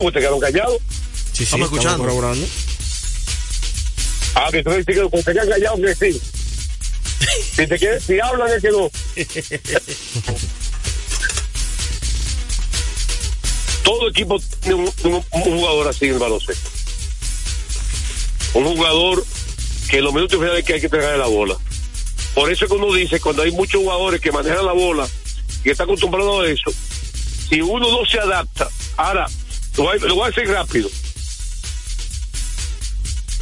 pues te quedaron callados. Sí, sí, Estamos escuchando. colaborando. Ah, que tú dices que te quedan callados que sí. Si, te quedas, si hablan es que no. Todo equipo tiene un, un- un jugador así en el baloncesto. Un jugador que en los minutos finales que hay que pegarle la bola. Por eso es que uno dice, cuando hay muchos jugadores que manejan la bola y están acostumbrados a eso, si uno no se adapta, ahora, lo voy, a- lo voy a decir rápido.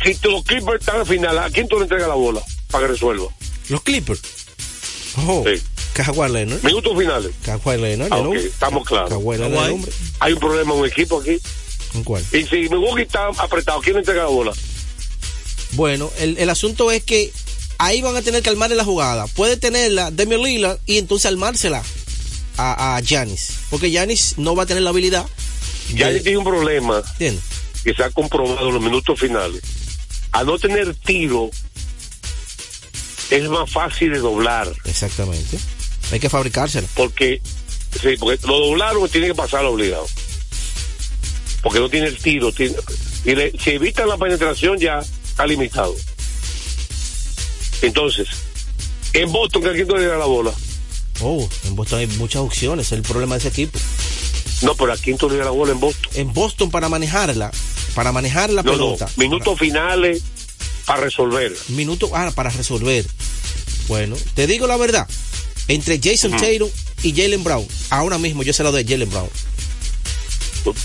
Si tú- los Clippers están al final, ¿a quién tú le entregas la bola para que resuelva? Los Clippers. Oh, Sí. Kawhi Leonard. Minutos finales. Kawhi Leonard, Ah, estamos claros. Kawhi Leonard. Hay un problema en un equipo aquí. ¿En cuál? Y si Milwaukee está apretado, ¿quién le entrega la bola? Bueno, el, el asunto es que ahí van a tener que armarle la jugada. Puede tenerla Demi Lillard y entonces armársela a, Giannis. Porque Giannis no va a tener la habilidad. Ya de- tiene un problema que se ha comprobado en los minutos finales. A no tener tiro, es más fácil de doblar. Exactamente. Hay que fabricársela. Porque, sí, porque lo doblaron tiene que pasar obligado. Porque no tiene el tiro. tiene- y le- si evitan la penetración, ya está limitado. Entonces, en Boston, ¿a quién tú le das la bola? Oh, en Boston hay muchas opciones. Es el problema de ese equipo. No, pero ¿a quién tú le das la bola en Boston? En Boston, para manejarla, para manejar la No, no, pelota. minutos finales para resolver. Minutos, ah, para resolver. Bueno, te digo la verdad. Entre Jason Tatum y Jalen Brown, ahora mismo yo se lo doy a Jalen Brown.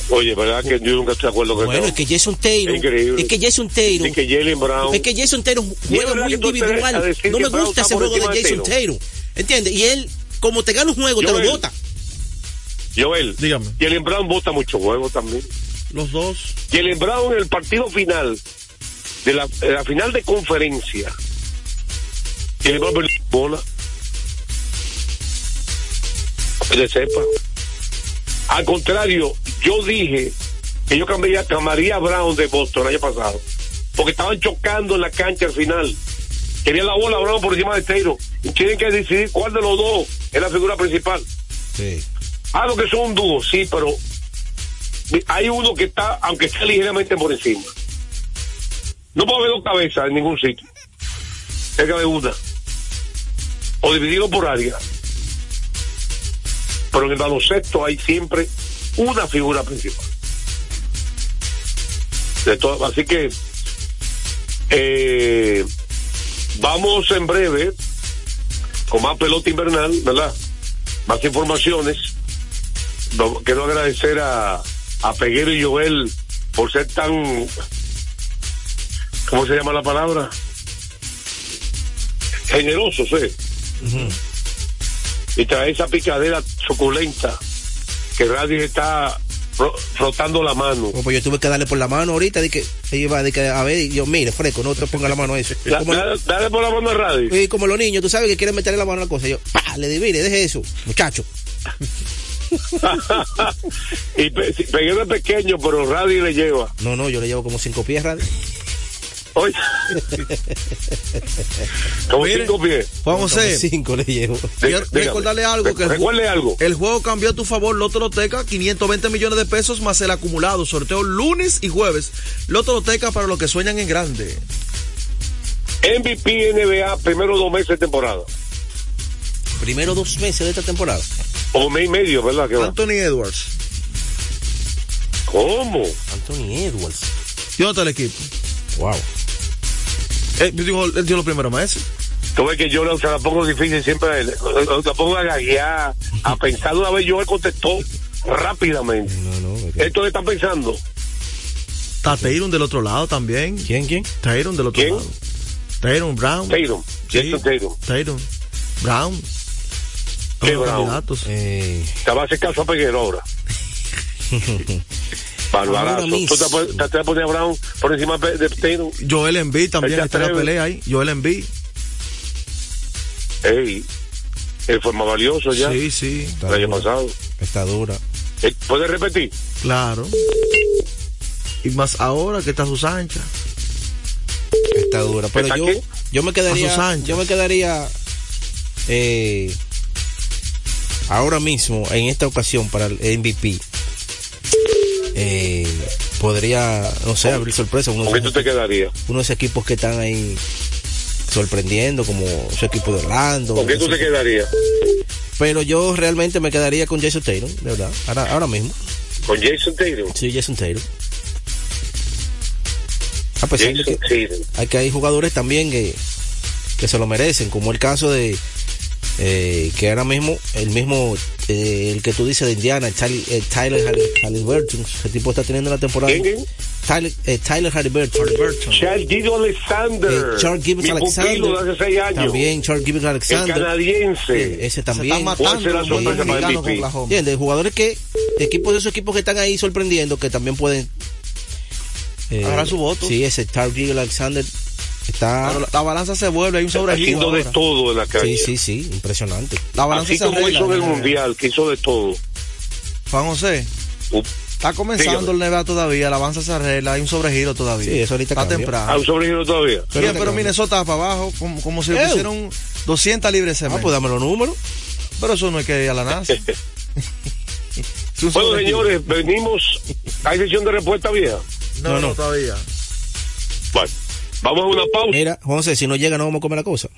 Oye, ¿verdad que yo nunca estoy de acuerdo con Bueno, es que Jason Increíble. es que Jason Tatum, Y que Jalen Brown. es que Jason es juega muy individual. No me gusta ese juego de Jason Tatum. ¿Entiendes? Y él, como te gana un juego, te lo bota. Joel, Dígame. Jalen Brown vota mucho juego también. Los dos. Jalen Brown en el partido final, de la, de la final de conferencia, Jalen Brown perdió la bola. Que se sepa. Al contrario, yo dije que yo cambiaría, llamaría a Brown de Boston el año pasado, porque estaban chocando en la cancha al final. Quería la bola Brown por encima de Teiro. Y tienen que decidir cuál de los dos es la figura principal. Sí. Ah, lo que son un dúo, sí, pero hay uno que está, aunque esté ligeramente por encima. No puede haber dos cabezas en ningún sitio. Que haber una. O dividirlo por área. Pero en el baloncesto hay siempre una figura principal. De todo, así que eh, vamos en breve con más pelota invernal, ¿verdad? Más informaciones. No, quiero agradecer a, a Peguero y Joel por ser tan, ¿cómo se llama la palabra? Generosos, ¿eh? Y traer esa picadera suculenta que Radio está fro- frotando la mano. Pues yo tuve que darle por la mano ahorita, de que iba de que, a ver, y yo, mire, fresco, no te ponga la mano a eso. Dale, dale por la mano a Radio. y como los niños, tú sabes que quieren meterle la mano a la cosa. Yo, pa, le divide, deje eso, muchacho. Y Pe- Peguero es pequeño, pero Radio le lleva. No, no, yo le llevo como cinco pies, Radio. Oye. Como Mire. cinco pies. Juan Como José, cinco le llevo. quiero Dígame. recordarle algo. Que el, Recuerde algo. el juego cambió a tu favor. Loto Loteca, 520 millones de pesos más el acumulado. Sorteo lunes y jueves. Loto Loteca para los que sueñan en grande. MVP NBA, primero dos meses de temporada. Primero dos meses de esta temporada. O mes y medio, ¿verdad? que va? Anthony Edwards. ¿Cómo? Anthony Edwards. ¿Y dónde está el equipo? Wow. Eh, dijo, él dio los primeros meses. Tú ves que yo la- se la pongo difícil siempre a él. La pongo a gaguear, a pensar. Una vez yo él contestó rápidamente. No, no. que- Esto le está pensando. Está Tatum del otro lado también. ¿Quién, quién? Tatum del otro ¿Quién? lado. Tatum, Brown. Tatum. Sí. Jason Tatum. Tatum. Brown. ¿Qué candidatos. Eh, Te va a hacer caso a Peguero ahora. Barbarazo. ¿Tú te, te, te pones a Brown por encima de de Tatum? Joel Embiid también está en la pelea ahí. Joel Embiid. Ey, él fue más valioso ya. Sí, sí. El año pasado. está dura. Eh, ¿Puedes repetir? Claro. Y más ahora que está sus anchas. Está dura. Pero ¿Está yo, qué? yo me quedaría. Yo me quedaría. Eh, ahora mismo, en esta ocasión, para el MVP. eh, podría, no sé, abrir sorpresa. Uno ¿Con de, qué tú esos, te quedarías? uno de esos equipos que están ahí sorprendiendo, como su equipo de Orlando. ¿Con qué tú te quedarías? Pero yo realmente me quedaría con Jason Taylor, de verdad. Ahora, ahora mismo. ¿Con Jason Taylor? Sí, Jason Taylor. A pesar de Jason que Taylor. hay que hay jugadores también que, que se lo merecen, como el caso de eh, que ahora mismo el mismo eh, el que tú dices de Indiana, el Tyler, eh, Tyler Hall- Halliburton, ese tipo está teniendo una temporada. ¿Quién? Tyler, eh, Tyler Halliburton. Charles Guido Alexander. Eh, Charles Gibbons mi Alexander. pupilo de hace seis años. También Charles Gibbons El Alexander. canadiense. Eh, ese Se también. Puede ser matando la sorpresa para. ¿Entiendes? Jugadores que, equipos de esos equipos que están ahí sorprendiendo, que también pueden eh, Agarrar su voto. Sí, ese Charles Gibbons Alexander está. Pero la, la balanza se vuelve, hay un Está sobregiro haciendo de todo en la cancha. Sí, sí, sí, impresionante. La balanza Así se como arregla. hizo eh, mundial, que hizo de todo. Juan José, está comenzando Dígame. el NBA todavía, la avanza se arregla, hay un sobregiro todavía. Sí, eso ahorita Está cambia. ¿A temprano. un sobregiro todavía? Sí, pero Minnesota para abajo, como, como si le pusieron 200 libres Ah, semana. pues dame los números. Pero eso no hay que ir a la NASA. Es Bueno, señores, venimos. ¿Hay sesión de respuesta vieja? No, No, no, no. todavía. Vamos a una pausa. Mira, José, si no llega, no vamos a comer la cosa.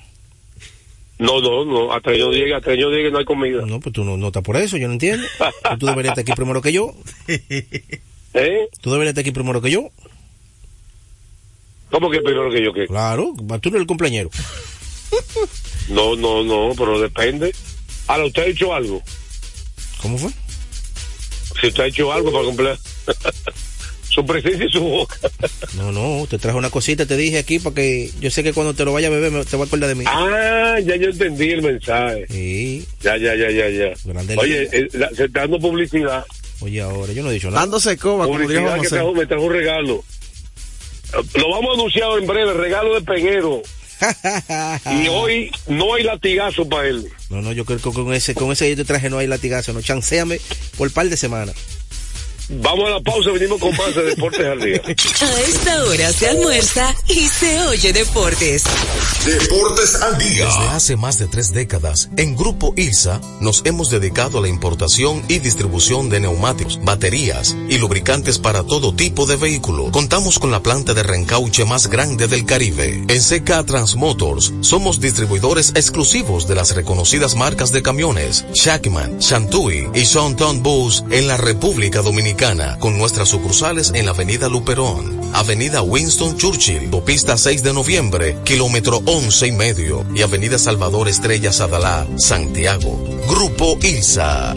No, no, no. Hasta que yo llegue, hasta que yo llegue no hay comida. No, pues tú no, no estás por eso, yo no entiendo. Tú deberías estar aquí primero que yo. ¿Eh? Tú deberías estar aquí primero que yo. ¿Cómo que primero que yo qué? Claro, tú eres el cumpleañero. No, no, no, pero depende. Ahora, ¿usted ha hecho algo? ¿Cómo fue? Si usted ha hecho algo para cumplir su presencia y su boca. No, no, te traje una cosita, te dije aquí para que yo sé que cuando te lo vaya a beber me- te va a acordar de mí. Ah, ya yo entendí el mensaje. Sí, Ya, ya, ya, ya, ya. Grande Oye, eh, la- se está dando publicidad. oye, ahora yo no he dicho nada. Dándose coba, como Publicidad Juan que trajo, me trajo un regalo. Eh, Lo vamos a anunciar en breve, regalo de Peguero. Y hoy no hay latigazo para él. No, no, yo creo que con ese, con ese yo te traje no hay latigazo, no, chanceame por par de semanas. Vamos a la pausa, venimos con más de Deportes al Día. A esta hora se almuerza y se oye deportes. Deportes al día. Desde hace más de tres décadas, en Grupo ILSA nos hemos dedicado a la importación y distribución de neumáticos, baterías y lubricantes para todo tipo de vehículo. Contamos con la planta de reencauche más grande del Caribe. En CK Transmotors somos distribuidores exclusivos de las reconocidas marcas de camiones Shackman, Shantui y Shonton Bus en la República Dominicana, con nuestras sucursales en la Avenida Luperón, Avenida Winston Churchill, Pista 6 de Noviembre, kilómetro 11 y medio, y Avenida Salvador Estrella Sadalá, Santiago. Grupo ILSA.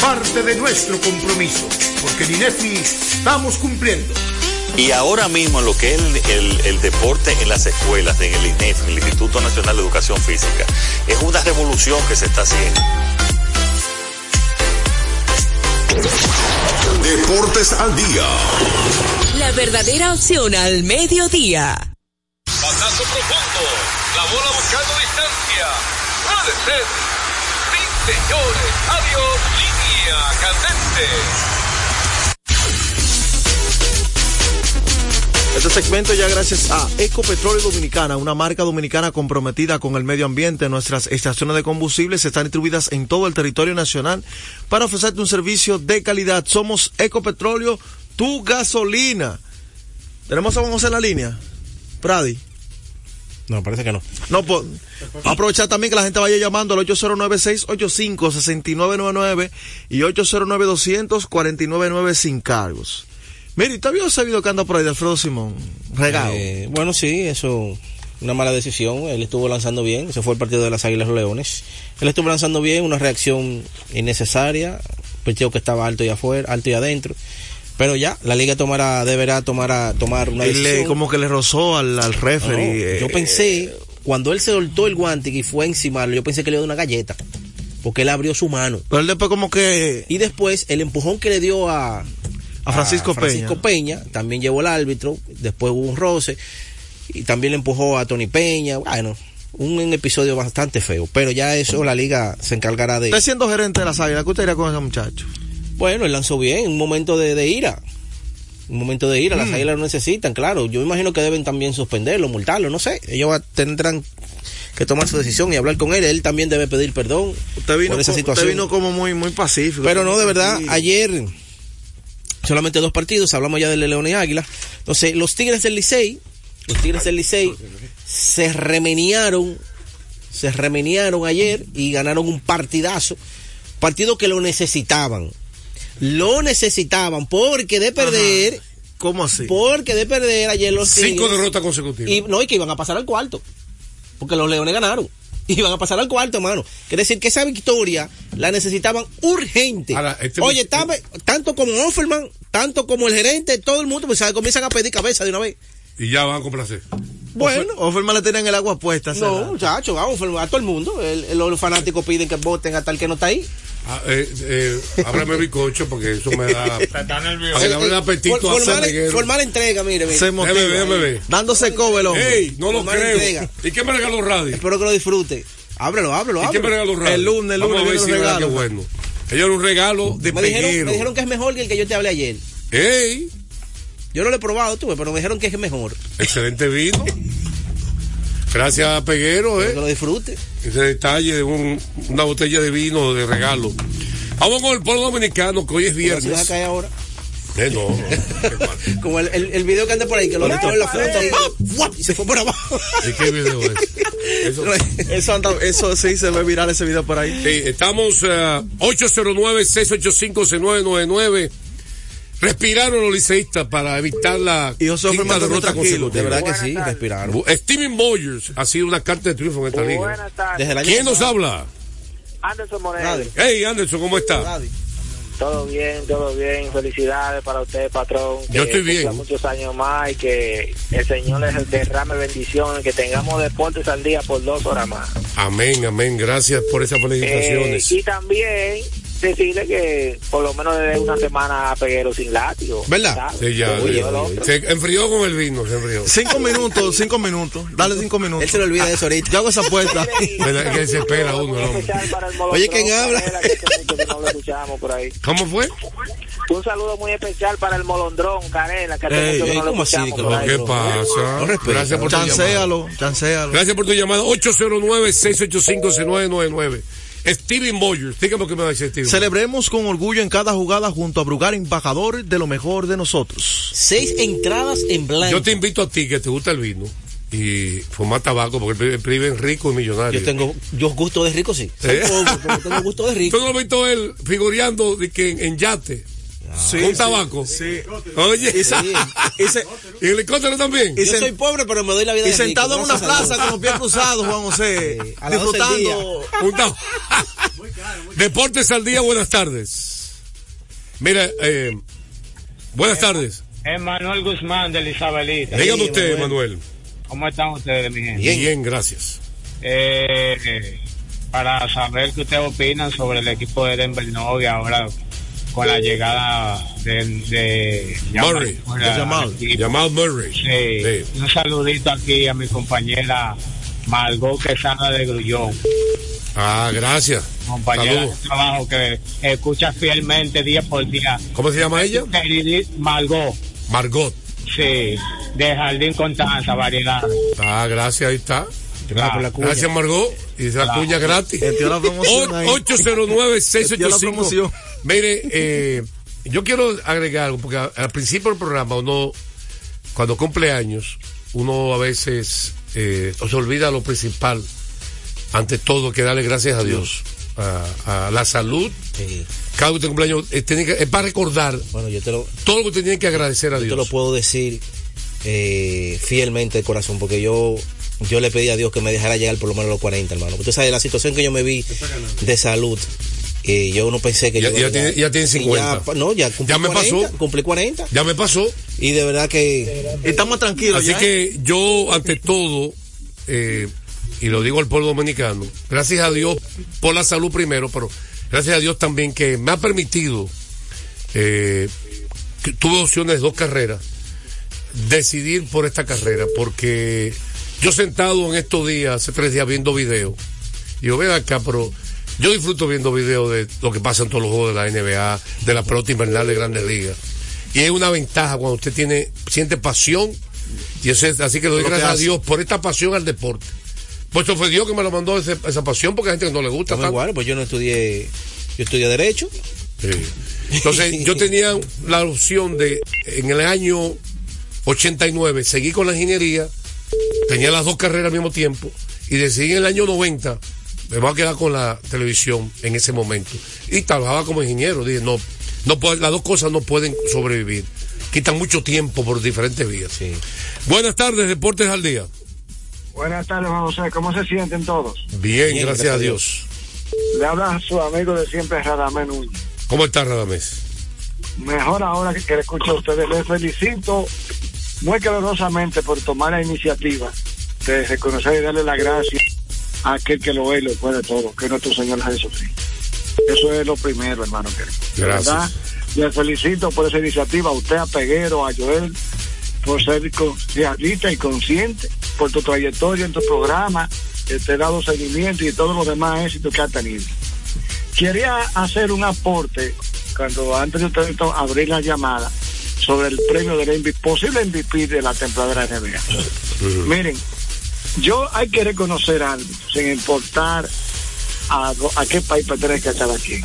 parte de nuestro compromiso, porque en INEFI estamos cumpliendo. Y ahora mismo lo que es el, el- el deporte en las escuelas, en el INEF, el Instituto Nacional de Educación Física, es una revolución que se está haciendo. Deportes al día. La verdadera opción al mediodía. Batazo profundo. La bola buscando distancia. Puede ser. Sí, señores. Adiós. Línea. Este segmento ya gracias a Ecopetróleo Dominicana, una marca dominicana comprometida con el medio ambiente. Nuestras estaciones de combustibles están distribuidas en todo el territorio nacional para ofrecerte un servicio de calidad. Somos Ecopetróleo, tu gasolina. ¿Tenemos a Juan José en la línea? Pradi. No, parece que no. No, pues, aprovechar también que la gente vaya llamando al 809-685-6999 y 809-200-499 sin cargos. Mire, ¿y ¿todavía sabido que anda por ahí de Alfredo Simón? Regado. Eh, bueno, sí, eso una mala decisión. Él estuvo lanzando bien. Se fue el partido de las Águilas Leones. Él estuvo lanzando bien, una reacción innecesaria. Picheo que estaba alto y afuera, alto y adentro. Pero ya, la liga tomará, deberá tomar, tomar una le, decisión. como que le rozó al, al referee. No, yo eh, pensé, cuando él se soltó el guante y fue encima, yo pensé que le dio una galleta. Porque él abrió su mano. Pero él después como que... Y después, el empujón que le dio a, A Francisco Francisco Peña. también llevó el árbitro. Después hubo un roce. Y también le empujó a Tony Peña. Bueno, un episodio bastante feo. Pero ya eso la liga se encargará de. Usted siendo gerente de las águilas, ¿qué usted haría con ese muchacho? Bueno, él lanzó bien, un momento de, de ira. Un momento de ira, las Mm. águilas lo necesitan, claro. Yo imagino que deben también suspenderlo, multarlo, no sé. Ellos tendrán que tomar su decisión y hablar con él. Él también debe pedir perdón Usted vino, por esa situación. usted vino como muy, muy pacífico. Pero no, de verdad, ayer solamente dos partidos, hablamos ya del León y Águila. Entonces, los Tigres del Licey, los Tigres del Licey se remeniaron, se remeniaron ayer y ganaron un partidazo, partido que lo necesitaban. Lo necesitaban porque de perder, ¿Cómo así? porque de perder ayer los Cinco Tigres derrotas consecutivas. y no y que iban a pasar al cuarto. Porque los Leones ganaron. Iban a pasar al cuarto, hermano. Quiere decir que esa victoria la necesitaban urgente. Ahora, este- Oye, estaba- tanto como Offerman, tanto como el gerente, todo el mundo, pues ¿sabe? comienzan a pedir cabeza de una vez. Y ya van a complacer. Bueno. Offerman le tenían el agua puesta. No, muchachos, a Offerman, a todo el mundo. El- el- los fanáticos piden que voten hasta el que no está ahí. Ah, eh, eh, ábrame bizcocho porque eso me da. Está nervioso. Abre el apetito For- a formal, Reguero. formal entrega, mire, mire. Se motiva. Déjame ver, déjame ver. Dándose cobre el hombre. ¡Ey! No lo creo. entrega. ¿Y qué me regaló Radio? Espero que lo disfrute. Ábrelo, ábrelo, ¿Y qué me regaló Radio? El lunes, el Vamos lunes a ver si que regalos. bueno. Ella era un regalo de Me dijeron, me dijeron que es mejor que el que yo te hablé ayer. ¡Ey! Yo no lo he probado, tú, pero me dijeron que es mejor. Excelente vino. Gracias a Peguero, Que ¿eh? lo disfrute. Ese detalle de un- una botella de vino de regalo. Vamos con el pueblo dominicano, que hoy es Si vas a viernes. caer ahora. Eh, no, no. Como el, el, el video que anda por ahí, que lo metió en la fruta y, se fue por abajo. ¿De qué video es? Eso. Eso, anda, eso sí se ve viral ese video por ahí. Sí, estamos eh, 809-685-6999. Respiraron los liceístas para evitar la Y José quinta derrota tranquilo. De consecutiva. verdad que sí, tardes. respiraron. Steven Boyers ha sido una carta de triunfo en esta liga. Desde ¿Quién nos habla? Anderson Moreno. Hey, Anderson, ¿cómo está? Nadie. Todo bien, todo bien. Felicidades para usted, patrón. Yo estoy bien. muchos años más y que el Señor les derrame bendiciones, que tengamos deportes al día por dos horas más. Amén, amén. Gracias por esas Eh, felicitaciones. y también decirle que por lo menos desde una semana a Peguero sin látigo. ¿Verdad? ¿sabes? Sí, ya, Oye, ya. el otro. Se enfrió con el vino, se enfrió. Cinco minutos, cinco minutos. Dale cinco minutos. Él se le olvida de eso ahorita. Yo hago esa apuesta. ¿Verdad que se espera uno, Oye, ¿quién habla? Canela, que hace mucho que no lo escuchamos por ahí. ¿Cómo fue? Un saludo muy especial para el Molondrón, Carela, que Ey, ey, no lo ¿cómo así, escuchamos que por ahí. ¿Qué pasa? No. Gracias por tu llamada. Gracias por tu llamada. 809-685-6999. Steven Boyers. Dígame lo que me va a decir Steven. Celebremos con orgullo en cada jugada junto a Brugar, embajador de lo mejor de nosotros. Seis entradas en blanco. Yo te invito a ti que te gusta el vino y fumar tabaco porque es rico y millonario. Yo tengo, yo gusto de rico, sí. ¿Eh? pobre, pero tengo gusto de rico. ¿Tú no lo has visto él figureando de que en, en yate? Sí, sí, tabaco. Sí. Oye, Y, se- y se- ¿y el helicóptero también? Yo soy pobre, pero me doy la vida y de sentado rico, en una plaza con los pies cruzados, Juan José, Sí, disfrutando. Un ta- Deportes al día, buenas tardes. Mira, eh, buenas tardes. Es Manuel Guzmán de Isabelita. Dígame usted, Manuel. Manuel. ¿Cómo están ustedes, mi gente? Bien. Bien. gracias. Eh, para saber qué ustedes opinan sobre el equipo de Denver Nuggets ahora con la llegada de, de Murray. Jamal, Murray. Sí. Sí. Un saludito aquí a mi compañera Margot Quesada de Grullón. Ah, gracias. compañera Saludos. de trabajo que escucha fielmente día por día. ¿Cómo se llama ella? Margot, Margot. sí, de Jardín Constanza, variedades. Ah, gracias, ahí está. Gracias Margot. Y la Claro. cuña gratis. Metió la promoción ahí. Metió la 809-685. Mire, eh, yo quiero agregar algo, porque al principio del programa uno, cuando cumple años, uno a veces eh, se olvida lo principal. Ante todo, que darle gracias a Dios. A, a la salud, Sí. cada cumpleaños eh, tiene que- es para recordar Bueno, yo te lo, todo lo que usted tiene que agradecer a yo te lo Dios. puedo decir eh, fielmente de corazón, porque yo yo le pedí a Dios que me dejara llegar por lo menos a los 40, hermano. Usted sabe, la situación que yo me vi de salud, eh, yo no pensé que Ya- yo ya tiene- ya tiene Y 50. ya, no, ya cumplí Ya me 40, pasó. Cumplí 40. Ya me pasó. Y de verdad que... Estamos tranquilos Así ya. ¿eh? que yo, ante todo, eh, y lo digo al pueblo dominicano, gracias a Dios por la salud primero, pero gracias a Dios también que me ha permitido, eh, que tuve opciones de dos carreras, decidir por esta carrera, porque yo sentado en estos días, hace tres días viendo videos, y yo ven acá, pero yo disfruto viendo videos de lo que pasa en todos los juegos de la NBA, de la pelota invernal de grandes ligas. Y es una ventaja cuando usted tiene, siente pasión, y es, así que le doy gracias a. Dios por esta pasión al deporte. Pues esto fue Dios que me lo mandó ese- esa pasión, porque hay gente que no le gusta tanto. igual, pues yo no estudié, yo estudié Derecho. Sí. Entonces, yo tenía la opción de, en el año 89, seguir con la ingeniería, tenía las dos carreras al mismo tiempo, y decidí en el año 90, me voy a quedar con la televisión en ese momento. Y trabajaba como ingeniero, dije, no, no puede- las dos cosas no pueden sobrevivir. Quitan mucho tiempo por diferentes vías. Sí. Buenas tardes, Deportes al Día. Buenas tardes, Juan José. ¿Cómo se sienten todos? Bien, Bien, gracias, gracias a a Dios. Le habla su amigo de siempre, Radamés Núñez. ¿Cómo está Radamés? Mejor ahora que, que le escucho a ustedes. Les felicito muy calurosamente por tomar la iniciativa de reconocer y darle la gracia a aquel que lo ve y lo puede todo, que es nuestro Señor Jesucristo. Eso es lo primero, hermano. Que, Gracias. verdad, les felicito por esa iniciativa, a usted, a Peguero, a Joel, por ser realista y consciente, por tu trayectoria en tu programa, que te he dado seguimiento y todos los demás éxitos que ha tenido. Quería hacer un aporte, cuando antes de ustedes to- abrir la llamada, sobre el premio del MVP, posible MVP de la temporada de NBA. Miren, yo hay que reconocer algo, sin importar a, a qué país pertenezca cada quien.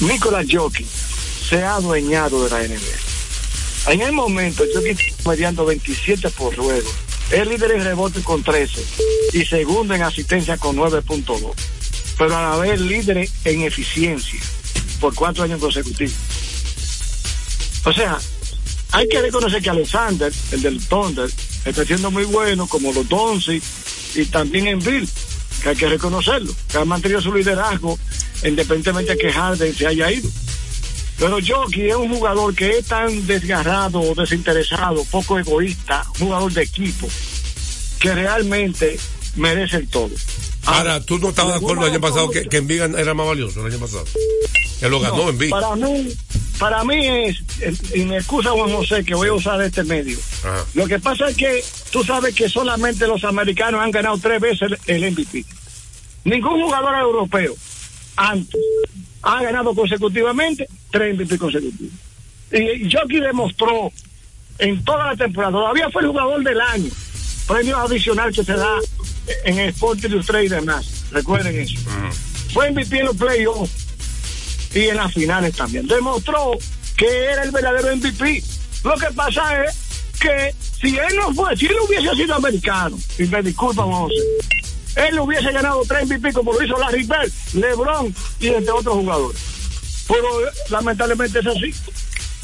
Nicolás Jokic se ha adueñado de la NBA. En el momento, Jokic está mediando 27 por juego. Es líder en rebote con 13 y segundo en asistencia con 9.2. Pero a la vez líder en eficiencia por cuatro años consecutivos. O sea, hay que reconocer que Alexander, el del Thunder, está siendo muy bueno, como los Donzi y también en Bill, que hay que reconocerlo, que ha mantenido su liderazgo independientemente de que Harden se haya ido. Pero Jockey es un jugador que es tan desgarrado, desinteresado, poco egoísta, jugador de equipo, que realmente merece el todo. Ahora, ¿tú no estabas de acuerdo el año pasado que, que Envig era más valioso el año pasado? Él lo ganó No, Envig. Para mí, para mí es, y me excusa Juan José que voy a usar este medio. Ajá. Lo que pasa es que tú sabes que solamente los americanos han ganado tres veces el, el MVP. Ningún jugador europeo antes ha ganado consecutivamente tres MVP consecutivos. Y Jockey demostró en toda la temporada, todavía fue el jugador del año, premio adicional que se da en el Sport Illustrated y demás. Recuerden eso. Fue MVP en los playoffs y en las finales también. Demostró que era el verdadero MVP. Lo que pasa es que si él no fue, si él hubiese sido americano, y me disculpa, José, él hubiese ganado tres MVP como lo hizo Larry Bird, LeBron y entre otros jugadores. Pero lamentablemente es así.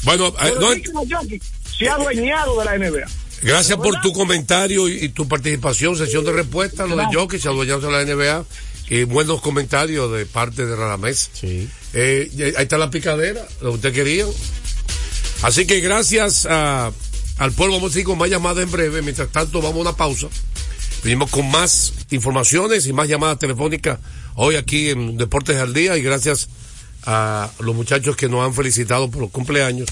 Bueno, eh, Pero no, Jokic se ha adueñado de la NBA. gracias por tu comentario y, y tu participación, sesión de respuesta, lo de. Jockey, se adueñaron de la NBA. Y buenos comentarios de parte de Radamés. Sí. Eh, ahí está la picadera, lo que usted quería. Así que gracias a- al pueblo, vamos a seguir con más llamadas en breve. Mientras tanto, vamos a una pausa. Venimos con más informaciones y más llamadas telefónicas hoy aquí en Deportes al Día y gracias a los muchachos que nos han felicitado por los cumpleaños,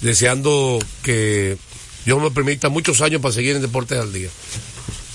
deseando que Dios me permita muchos años para seguir en Deportes al Día.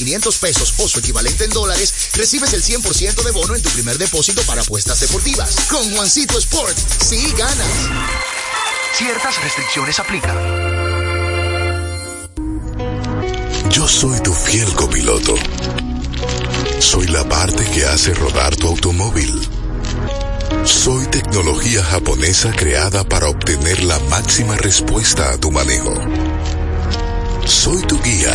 500 pesos o su equivalente en dólares, recibes el 100% de bono en tu primer depósito para apuestas deportivas. Con Juancito Sport, sí ganas. Ciertas restricciones aplican. Yo soy tu fiel copiloto. Soy la parte que hace rodar tu automóvil. Soy tecnología japonesa creada para obtener la máxima respuesta a tu manejo. Soy tu guía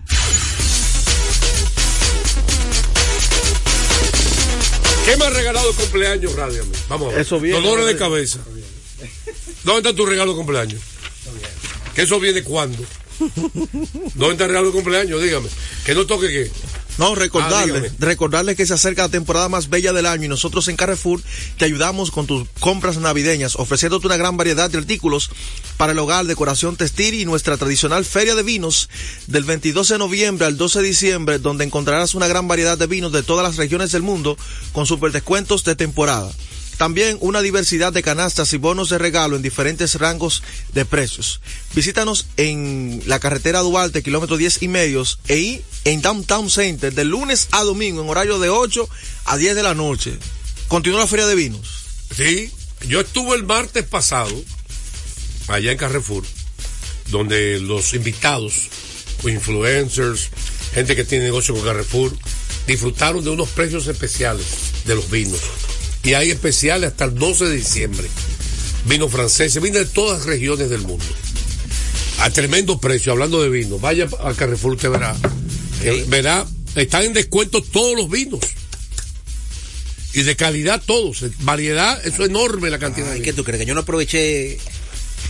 ¿Qué me ha regalado el cumpleaños, Radio? Vamos a ver. Eso viene, Dolores de cabeza. ¿Dónde está tu regalo de cumpleaños? ¿Que eso viene cuándo? ¿Dónde está el regalo de cumpleaños? Dígame. Que no toque qué. No, Ah, recordarle, recordarle que se acerca la temporada más bella del año y nosotros en Carrefour te ayudamos con tus compras navideñas, ofreciéndote una gran variedad de artículos para el hogar, decoración textil y nuestra tradicional feria de vinos del 22 de noviembre al 12 de diciembre, donde encontrarás una gran variedad de vinos de todas las regiones del mundo con super descuentos de temporada. También una diversidad de canastas y bonos de regalo en diferentes rangos de precios. Visítanos en la carretera Duarte, kilómetro 10 y medios, e ahí en Downtown Center, de lunes a domingo, en horario de 8 a 10 de la noche. Continúa la feria de vinos. Sí, yo estuve el martes pasado allá en Carrefour, donde los invitados, influencers, gente que tiene negocio con Carrefour, disfrutaron de unos precios especiales de los vinos. Y hay especiales hasta el 12 de diciembre. Vino francés, vino de todas las regiones del mundo. A tremendo precio, hablando de vino. Vaya a Carrefour, usted verá. Eh, verá, están en descuento todos los vinos. Y de calidad todos. Variedad, eso es enorme la cantidad. Ay, ¿Qué tú crees? Que yo no aproveché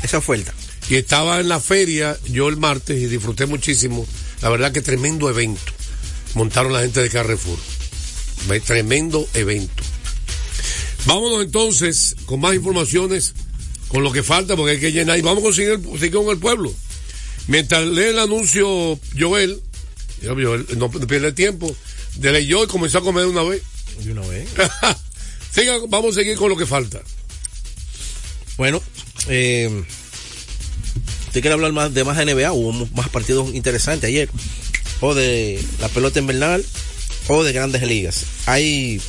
esa oferta. Y estaba en la feria yo el martes y disfruté muchísimo. La verdad que tremendo evento. Montaron la gente de Carrefour. Tremendo evento. Vámonos entonces con más informaciones, con lo que falta, porque hay que llenar. Y vamos a conseguir el, seguir con el pueblo. Mientras lee el anuncio Joel, Joel, no pierde tiempo, de leyó y comenzó a comer de una vez. De una vez. Siga, vamos a seguir con lo que falta. Bueno, eh, ¿usted quiere hablar más de más NBA? Hubo más partidos interesantes ayer. O de la pelota invernal o de grandes ligas. Hay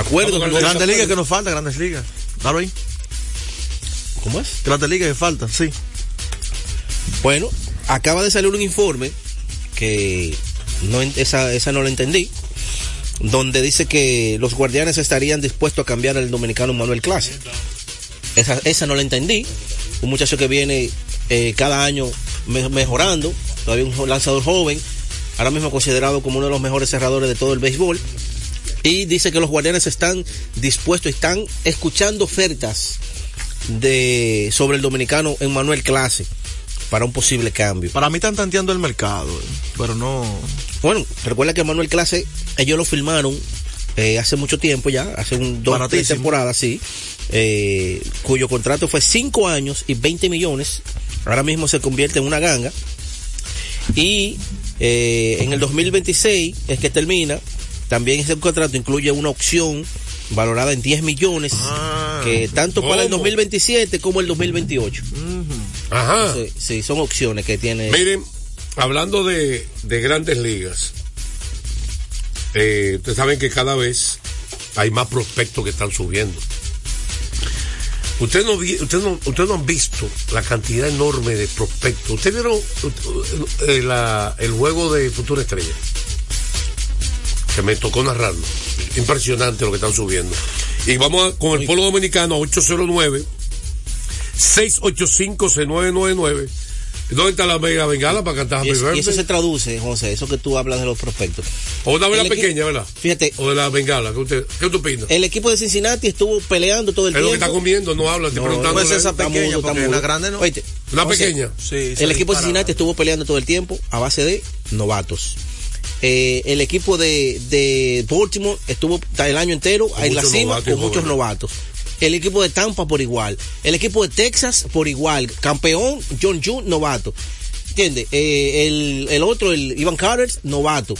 acuerdos. Grandes ligas que nos falta, grandes ligas. Dalo ahí. ¿Cómo es? Grandes ligas que falta, sí. Bueno, acaba de salir un informe que no esa, esa no la entendí, donde dice que los guardianes estarían dispuestos a cambiar al dominicano Manuel Clase. Esa, esa no la entendí. Un muchacho que viene eh, cada año me- mejorando, todavía un lanzador joven, ahora mismo considerado como uno de los mejores cerradores de todo el béisbol. Y dice que los guardianes están dispuestos, están escuchando ofertas de sobre el dominicano Manuel Clase para un posible cambio. Para mí están tanteando el mercado, eh, pero no. Bueno, recuerda que Manuel Clase, ellos lo firmaron eh, hace mucho tiempo ya, hace un, dos tres temporadas, sí, eh, cuyo contrato fue 5 años y 20 millones. Ahora mismo se convierte en una ganga. Y eh, en el 2026 es que termina. También ese contrato incluye una opción valorada en 10 millones, que tanto para el ¿cómo? 2027 como el 2028. Ajá. Sí, sí, son opciones que tiene. Miren, hablando de, de grandes ligas, eh, ustedes saben que cada vez hay más prospectos que están subiendo. Ustedes no, no, no han visto la cantidad enorme de prospectos. ¿Ustedes vieron eh, la- el juego de Futura Estrella? Que me tocó narrarlo. Impresionante lo que están subiendo. Y vamos a- con el pueblo dominicano a 809 685-6999 ¿Dónde está la mega bengala para cantar Y Happy eso, y eso se traduce, José, eso que tú hablas de los prospectos. O una vela pequeña, ¿verdad? Fíjate. O de la bengala. ¿Qué, usted, qué tú opinas? El equipo de Cincinnati estuvo peleando todo el Es lo tiempo. que está comiendo, no habla, estoy preguntando. Pues esa pequeña, mudo, porque la grande no. Oíste, Una José, pequeña. Sí, El equipo de. Cincinnati estuvo peleando todo el tiempo a base de novatos. Eh, el equipo de, de Baltimore estuvo el año entero en la cima novatos con muchos novatos. El equipo de Tampa por igual. El equipo de Texas por igual. Campeón John June, novato. ¿Entiendes? Eh, el, el otro, el Ivan Carter, novato.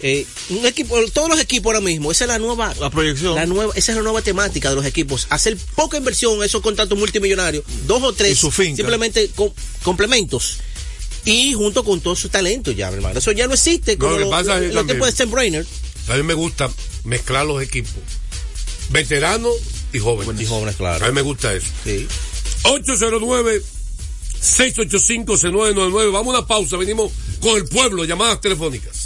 Eh, un equipo, todos los equipos ahora mismo, esa es la nueva, La proyección. la nueva, esa es la nueva temática de los equipos. Hacer poca inversión, esos contratos multimillonarios, dos o tres, Y su simplemente com- complementos. Y junto con todo su talento ya, mi hermano. Eso ya no existe como lo que lo- pasa es lo- los también- tipos de Stan Brainer A mí me gusta mezclar los equipos. Veteranos y jóvenes. y jóvenes, A claro. mí me gusta eso. Sí. 809-685-6999. Vamos a una pausa. Venimos con el pueblo. Llamadas telefónicas.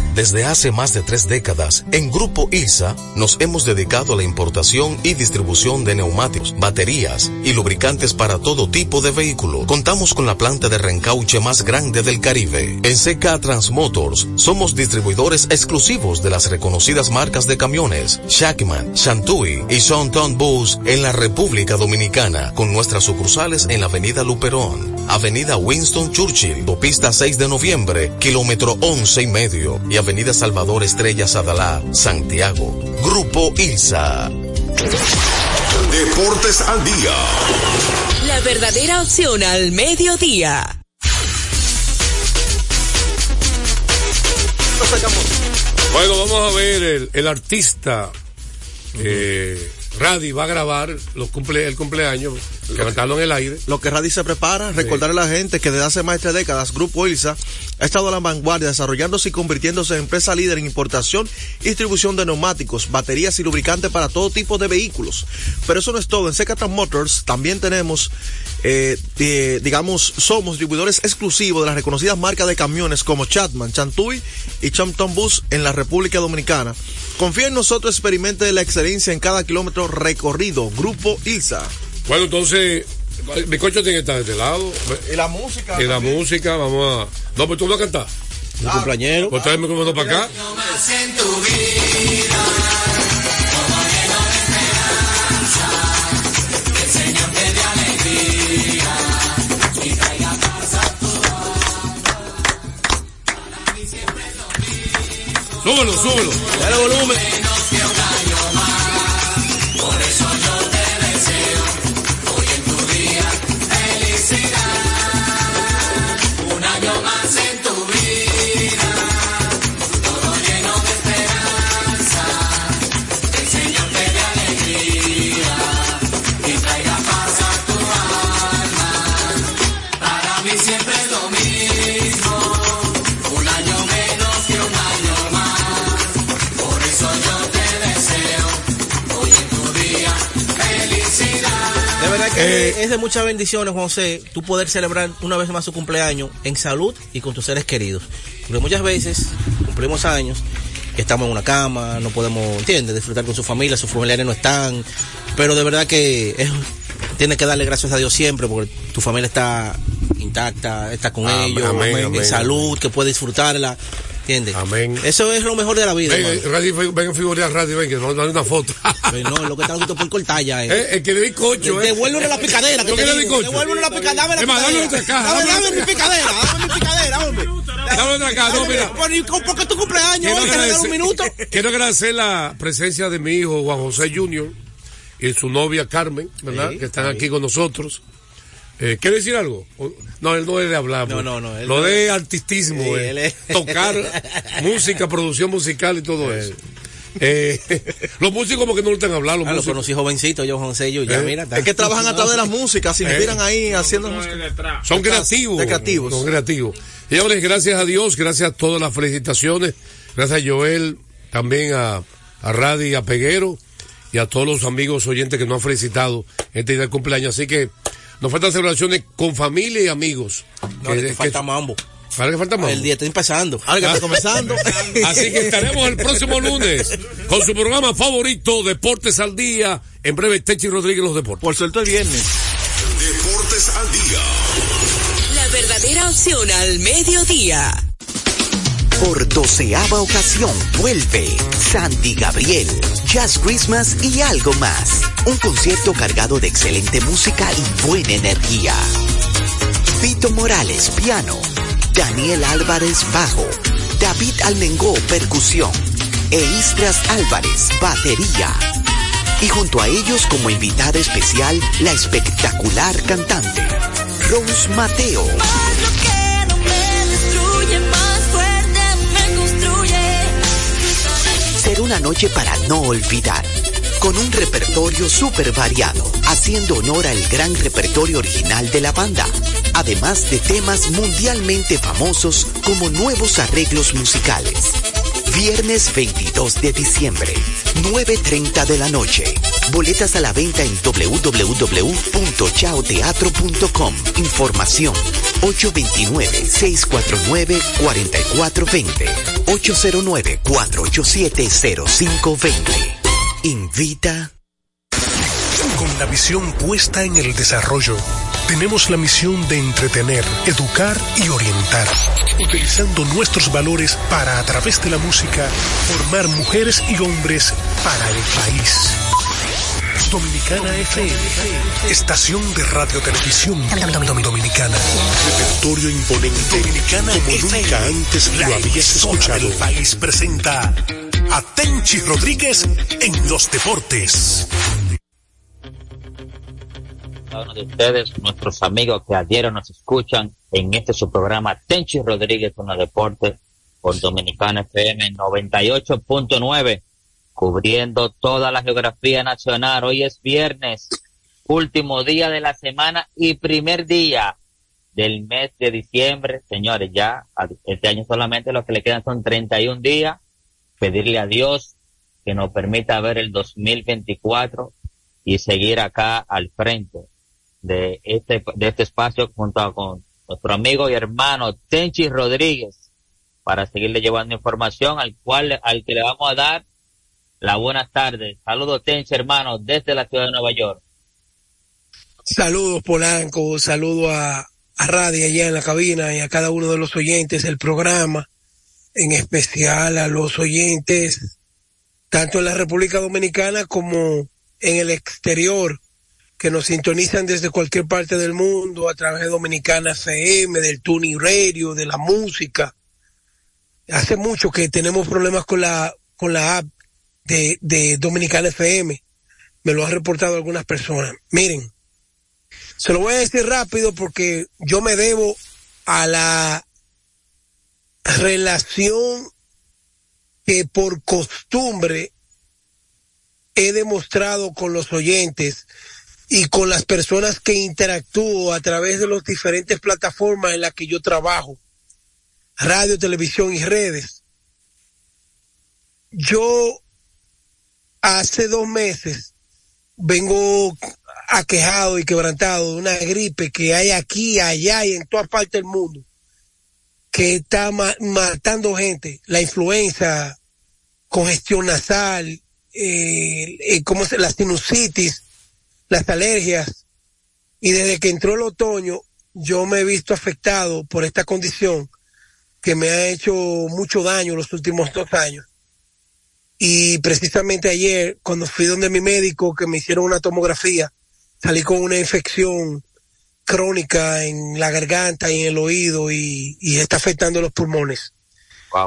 Desde hace más de tres décadas, en Grupo ILSA nos hemos dedicado a la importación y distribución de neumáticos, baterías y lubricantes para todo tipo de vehículo. Contamos con la planta de reencauche más grande del Caribe. En CK Transmotors somos distribuidores exclusivos de las reconocidas marcas de camiones Shackman, Shantui y Shonton Bus en la República Dominicana, con nuestras sucursales en la Avenida Luperón, Avenida Winston Churchill, Pista 6 de noviembre, kilómetro 11 y medio, y Avenida Salvador Estrella Sadalá, Santiago. Grupo ILSA. Deportes al día. La verdadera opción al mediodía. Bueno, vamos a ver el, el artista. Eh, Radi va a grabar los cumple, el cumpleaños, cantarlo en el aire. Lo que Radi se prepara, recordarle a la gente que desde hace más de tres décadas Grupo ILSA ha estado a la vanguardia desarrollándose y convirtiéndose en empresa líder en importación y distribución de neumáticos, baterías y lubricantes para todo tipo de vehículos. Pero eso no es todo. En Secatan Motors también tenemos, eh, digamos, somos distribuidores exclusivos de las reconocidas marcas de camiones como Chatman, Chantui y Champton Bus en la República Dominicana. Confía en nosotros, experimente la excelencia en cada kilómetro recorrido. Grupo ILSA. Bueno, entonces, mi coche tiene que estar de este lado. Y la música. Y la también. música, vamos a. No, pues tú vas a cantar. Un cumpleañero. Pues el micrófono para acá. Súbelo, súbelo. Dale volumen. Eh, es de muchas bendiciones, José, tú poder celebrar una vez más tu cumpleaños en salud y con tus seres queridos. Porque muchas veces cumplimos años, estamos en una cama, no podemos, ¿entiendes? Disfrutar con su familia, sus familiares no están. Pero de verdad que es, tienes que darle gracias a Dios siempre porque tu familia está intacta, está con Amén, ellos, amén, en amén, salud, que puede disfrutarla. ¿Entiendes? Amén. Eso es lo mejor de la vida. Ven, eh, radio, ven radio, ven, que nos dan una foto. Pues no, lo que está escrito por cortar ya. Eh. Eh, el que le di cocho, eh. Devuélvele la picadera. Que ¿Tú te quieres digo. bizcocho? Devuélvele la picadera. Dame la Es más, dame picadera. otra caja, Dame, dame- dame mi picadera. Dame mi picadera, hombre. Dame otra caja, no, mira. Por, por tu cumpleaños, Quiero regala un agradecer- minuto. Quiero agradecer la presencia de mi hijo Juan José Junior y su novia Carmen, ¿verdad? Sí, que están sí. aquí con nosotros. Eh, ¿Quiere decir algo? No, él no es de hablar. No, pues. no, no, él Lo no- de artistismo, Sí, eh. él es- tocar música, producción musical y todo eso. Eh, los músicos como que no lo están hablando. Los Ah, lo músicos. conocí jovencito, yo, José, yo, ya, Eh. mira. Es que trabajan a través de las músicas, se inspiran ahí haciendo música. Son creativos. De creativos. Son creativos. Señores, gracias a Dios, gracias a todas las felicitaciones. Gracias a Joel, también a, a Radi y a Peguero y a todos los amigos oyentes que nos han felicitado este día del cumpleaños. Así que nos faltan celebraciones con familia y amigos. No, Que- que- falta mambo. Ahora que falta mambo. El día está empezando. Ahora que está comenzando. Así que estaremos el próximo lunes con su programa favorito, Deportes al Día. En breve, Techi Rodríguez, los deportes. Por suerte el viernes. Deportes al día. La verdadera opción al mediodía. Por doceava ocasión vuelve Sandy Gabriel, Jazz Christmas y algo más. Un concierto cargado de excelente música y buena energía. Vito Morales, piano. Daniel Álvarez, bajo. David Almengó, percusión. E Istras Álvarez, batería. Y junto a ellos como invitada especial, la espectacular cantante, Rose Mateo. Será una noche para no olvidar, con un repertorio súper variado, haciendo honor al gran repertorio original de la banda, además de temas mundialmente famosos como nuevos arreglos musicales. Viernes 22 de diciembre, 9.30 de la noche. Boletas a la venta en www.chaoteatro.com. Información 829-649-4420. 809-487-0520. Invita. Con la visión puesta en el desarrollo, tenemos la misión de entretener, educar y orientar, utilizando nuestros valores para, a través de la música, formar mujeres y hombres para el país. Dominicana FM, estación de radio televisión dominicana, repertorio imponente, dominicana como nunca antes lo habías escuchado. El país presenta a Rodríguez en los deportes. cada uno de ustedes, nuestros amigos que a diario nos escuchan en este su programa Tenchi Rodríguez con los deportes por Dominicana FM 98.9, cubriendo toda la geografía nacional. Hoy es viernes, último día de la semana y primer día del mes de diciembre. Señores, ya a- este año solamente lo que le quedan son 31 días. Pedirle a Dios que nos permita ver el 2024 y seguir acá al frente de este, de este espacio junto a- con nuestro amigo y hermano Tenchi Rodríguez para seguirle llevando información al cual, al que le vamos a dar la buenas tardes. Saludos Tenchi hermano desde la ciudad de Nueva York. Saludos Polanco, saludo a, a Radio allá en la cabina y a cada uno de los oyentes del programa, en especial a los oyentes tanto en la República Dominicana como en el exterior que nos sintonizan desde cualquier parte del mundo a través de Dominicana FM, del Tuning Radio, de la música. Hace mucho que tenemos problemas con la, con la app de, de Dominicana FM. Me lo han reportado algunas personas. Miren, se lo voy a decir rápido porque yo me debo a la relación que por costumbre he demostrado con los oyentes y con las personas que interactúo a través de las diferentes plataformas en las que yo trabajo, radio, televisión y redes. Yo hace dos meses vengo aquejado y quebrantado de una gripe que hay aquí, allá y en todas partes del mundo, que está ma- matando gente, la influenza, congestión nasal, eh, eh, ¿cómo se, la sinusitis, las alergias, y desde que entró el otoño yo me he visto afectado por esta condición que me ha hecho mucho daño los últimos dos años. Y precisamente ayer, cuando fui donde mi médico, que me hicieron una tomografía, salí con una infección crónica en la garganta y en el oído y, y está afectando los pulmones.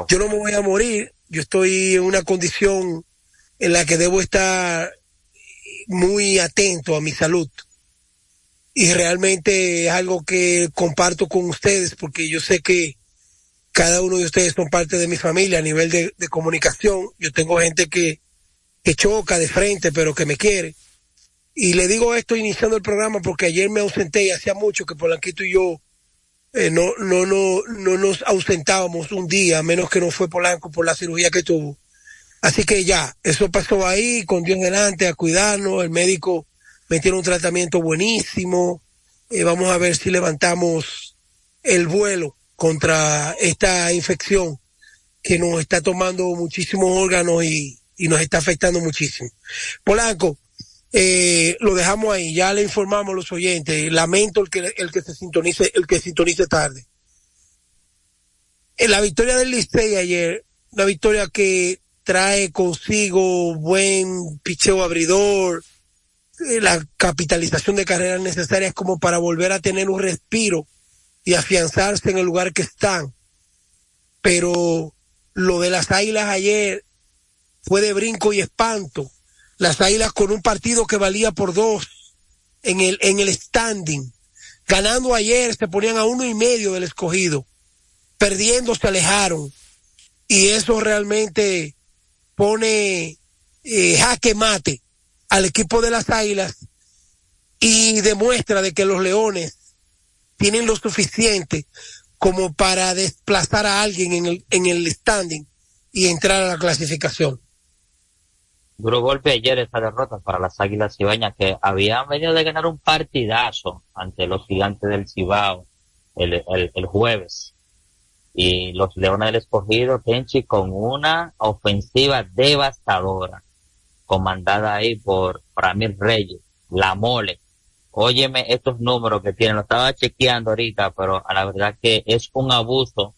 Yo no me voy a morir, yo estoy en una condición en la que debo estar muy atento a mi salud. Y realmente es algo que comparto con ustedes porque yo sé que cada uno de ustedes son parte de mi familia a nivel de, de comunicación. Yo tengo gente que, que choca de frente, pero que me quiere. Y le digo esto iniciando el programa porque ayer me ausenté y hacía mucho que Polanquito y yo eh, no, no, no, no nos ausentábamos un día, a menos que no fue Polanco por la cirugía que tuvo. Así que ya, eso pasó ahí, con Dios delante, a cuidarnos. El médico me tiene un tratamiento buenísimo. Eh, vamos a ver si levantamos el vuelo contra esta infección que nos está tomando muchísimos órganos y, y nos está afectando muchísimo. Polanco, eh, lo dejamos ahí, ya le informamos a los oyentes. Lamento el que, el que se sintonice, el que sintonice tarde. En la victoria del Licey ayer, una victoria que trae consigo buen picheo abridor, eh, la capitalización de carreras necesarias como para volver a tener un respiro y afianzarse en el lugar que están. Pero lo de las águilas ayer fue de brinco y espanto. Las águilas con un partido que valía por dos en el, en el standing. Ganando ayer se ponían a uno y medio del escogido. Perdiendo se alejaron. Y eso realmente pone eh, jaque mate al equipo de las Águilas y demuestra de que los Leones tienen lo suficiente como para desplazar a alguien en el, en el standing y entrar a la clasificación. Duro golpe ayer esta derrota para las Águilas Cibañas que habían venido de ganar un partidazo ante los gigantes del Cibao el, el, el jueves y los Leones del Escogido, Tenchi, con una ofensiva devastadora, comandada ahí por Ramir Reyes, La Mole. Óyeme estos números que tienen, lo estaba chequeando ahorita, pero a la verdad que es un abuso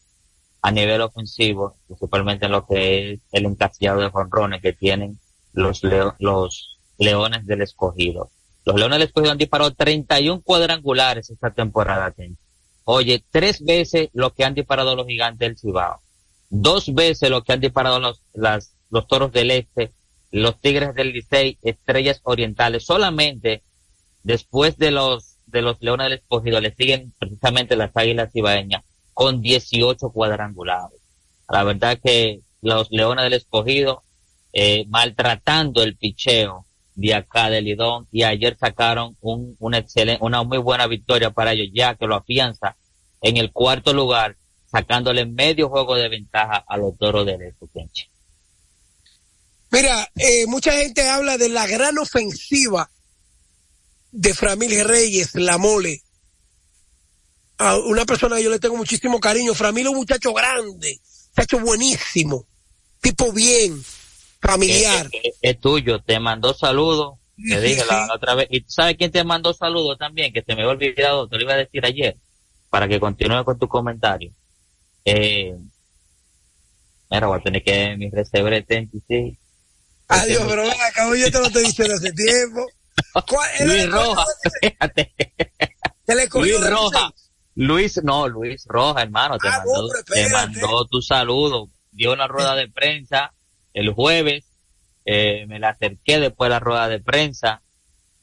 a nivel ofensivo, principalmente en lo que es el encasillado de jonrones que tienen los, leo, los Leones del Escogido. Los Leones del Escogido han disparado 31 cuadrangulares esta temporada, Oye, tres veces lo que han disparado los gigantes del Cibao, dos veces lo que han disparado los, las, los toros del este, los tigres del Licey, estrellas orientales, solamente después de los, de los leones del escogido le siguen precisamente las águilas cibaeñas con 18 cuadrangulares. La verdad que los leones del escogido, eh, maltratando el picheo de acá de Lidón y ayer sacaron un, un excelente, una muy buena victoria para ellos ya que lo afianza en el cuarto lugar sacándole medio juego de ventaja a los toros de Letuquenche. Mira, eh, mucha gente habla de la gran ofensiva de Framil Reyes, la mole. A una persona que yo le tengo muchísimo cariño. Framil es un muchacho grande, muchacho buenísimo, tipo bien, familiar. Es, es, es tuyo, te mandó saludos. Te dije la, la, otra vez. ¿Y sabes quién te mandó saludos también? Que se me había olvidado, te lo iba a decir ayer, para que continúe con tu comentario. Eh, mira, voy a tener que mi recebre sí. Adiós, pero ven acá, yo te lo estoy diciendo hace tiempo. Luis Roja, fíjate. Luis Roja. Luis, no, Luis Roja, hermano, te, ah, mandó, hombre, te mandó tu saludo. Dio una rueda de prensa el jueves eh, me la acerqué después de la rueda de prensa,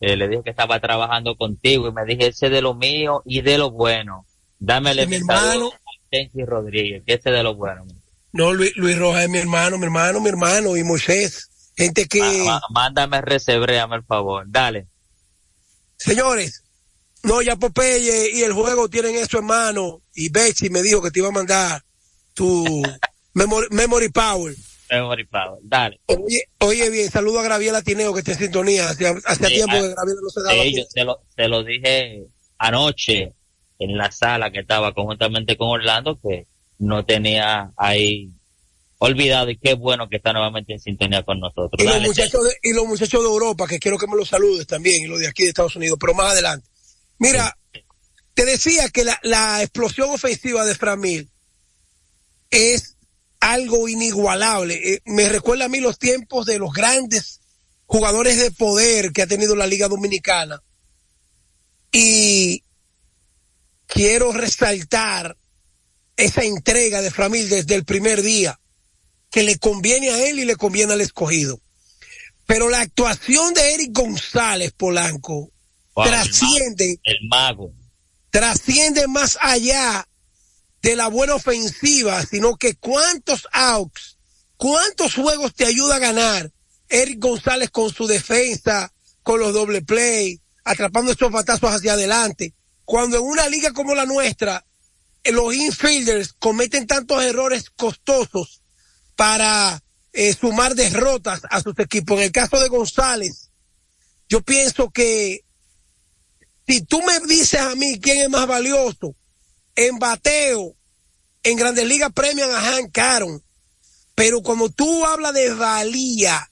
eh, le dije que estaba trabajando contigo y me dije, ese de lo mío y de lo bueno. Dámele mi hermano Tenchi Rodríguez, que ese de lo bueno. No, Luis, Luis Rojas es mi hermano, mi hermano, mi hermano, y Moisés, gente que... Ah, mándame recebréame el favor, dale. Señores, no, ya Popeye y el juego tienen eso en mano, y Betsy me dijo que te iba a mandar tu memory, memory Power. Memory Power. Dale. Oye, oye bien, saludo a Graviela Tineo que está en sintonía. Hacía, hacía sí, tiempo a, que Graviela no se daba. Sí, yo te lo, te lo dije anoche en la sala que estaba conjuntamente con Orlando que no tenía ahí olvidado y qué bueno que está nuevamente en sintonía con nosotros. Y, los, muchachos de, y los muchachos de Europa, que quiero que me los saludes también, y los de aquí de Estados Unidos, pero más adelante. Mira, sí. te decía que la, la explosión ofensiva de Framil es algo inigualable. Eh, me recuerda a mí los tiempos de los grandes jugadores de poder que ha tenido la Liga Dominicana. Y quiero resaltar esa entrega de Framil desde el primer día, que le conviene a él y le conviene al escogido. Pero la actuación de Eric González Polanco Wow, trasciende, El mago. trasciende más allá de la buena ofensiva, sino que cuántos outs, cuántos juegos te ayuda a ganar Eric González con su defensa, con los doble play, atrapando estos batazos hacia adelante. Cuando en una liga como la nuestra, eh, los infielders cometen tantos errores costosos para eh, sumar derrotas a sus equipos. En el caso de González, yo pienso que si tú me dices a mí quién es más valioso en bateo, en Grandes Ligas premian a Hank Aaron, pero como tú hablas de valía,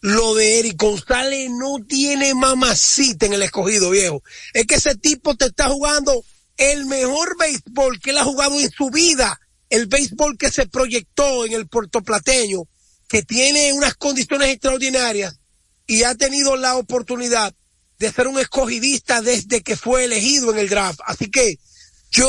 lo de Eric González no tiene mamacita en el escogido, viejo. Es que ese tipo te está jugando el mejor béisbol que él ha jugado en su vida. El béisbol que se proyectó en el puertoplateño, que tiene unas condiciones extraordinarias y ha tenido la oportunidad de ser un escogidista desde que fue elegido en el draft. Así que yo,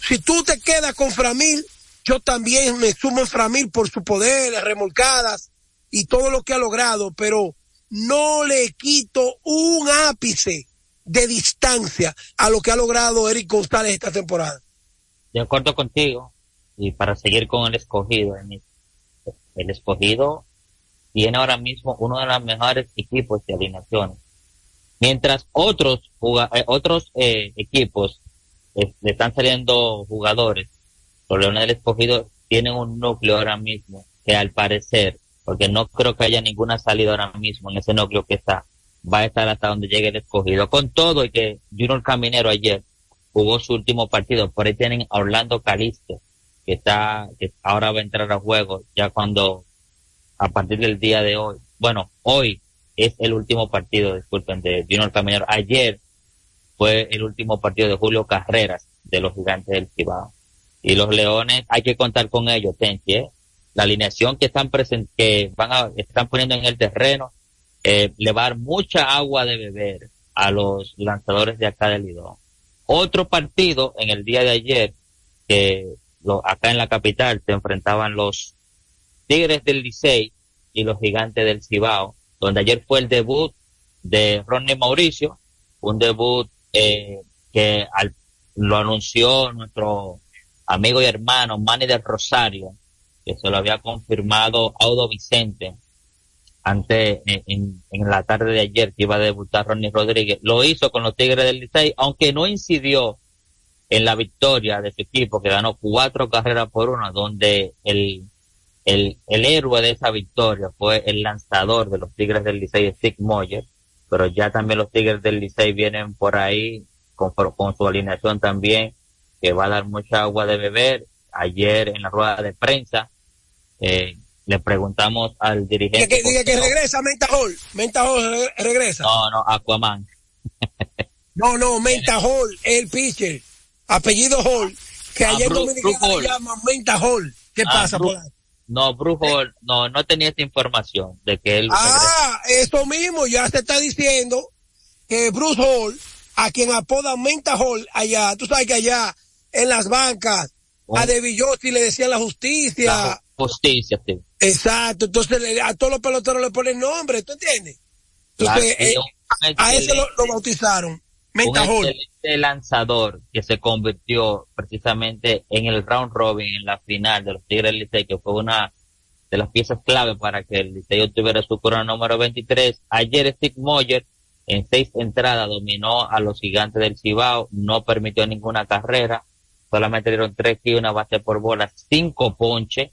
si tú te quedas con Framil, yo también me sumo en Framil por su poder, las remolcadas y todo lo que ha logrado, pero no le quito un ápice de distancia a lo que ha logrado Eric González esta temporada. De acuerdo contigo. Y para seguir con el escogido, el escogido tiene ahora mismo uno de los mejores equipos de alineaciones. Mientras otros eh, otros eh, equipos eh, le están saliendo jugadores, los Leones del Escogido tienen un núcleo ahora mismo que al parecer, porque no creo que haya ninguna salida ahora mismo en ese núcleo que está, va a estar hasta donde llegue el Escogido. Con todo y que Junior Caminero ayer jugó su último partido, por ahí tienen a Orlando Calisto, que está, que ahora va a entrar a juego ya cuando, a partir del día de hoy, bueno, hoy es el último partido, disculpen, de Junior Caminero. Ayer fue el último partido de Julio Carreras de los Gigantes del Cibao. Y los Leones, hay que contar con ellos, Tenchi, ¿eh? La alineación que están present que van a, están poniendo en el terreno, eh, le va a dar mucha agua de beber a los lanzadores de acá del Lidón. Otro partido en el día de ayer, que lo, acá en la capital se enfrentaban los Tigres del Licey y los Gigantes del Cibao, donde ayer fue el debut de Ronnie Mauricio, un debut eh, que al- lo anunció nuestro amigo y hermano Manny del Rosario, que se lo había confirmado Audo Vicente antes en, en- en la tarde de ayer que iba a debutar Ronnie Rodríguez. Lo hizo con los Tigres del Licey, aunque no incidió en la victoria de su equipo, que ganó cuatro carreras por una, donde el, el, el héroe de esa victoria fue el lanzador de los Tigres del Licey, Steve Moyer, pero ya también los Tigres del Licey vienen por ahí con, con su alineación también, que va a dar mucha agua de beber. Ayer en la rueda de prensa, eh, le preguntamos al dirigente. que, diga que regresa Menta Hall. Menta Hall re- regresa. No, no, Aquaman. No, no, Menta Hall, el pitcher. Apellido Hall. Que Ah, en Bru- Dominicana Hall. llaman Menta Hall. ¿Qué Ah, pasa Bru- por ahí? No, Brujo, no, no tenía esta información de que él Ah, eso mismo, ya se está diciendo que Bruce Hall, a quien apoda Menta Hall allá, tú sabes que allá en las bancas, a De Villotti le decían la justicia. La justicia, sí. Exacto, entonces a todos los peloteros le ponen nombre, ¿tú entiendes? Entonces, Claro, y eh, a ese lo bautizaron. Un excelente lanzador que se convirtió precisamente en el round robin en la final de los Tigres del Licey, que fue una de las piezas clave para que el Licey obtuviera su corona número 23. Ayer Steve Moyer en seis entradas dominó a los gigantes del Cibao, no permitió ninguna carrera, solamente dieron tres y una base por bola, cinco ponches,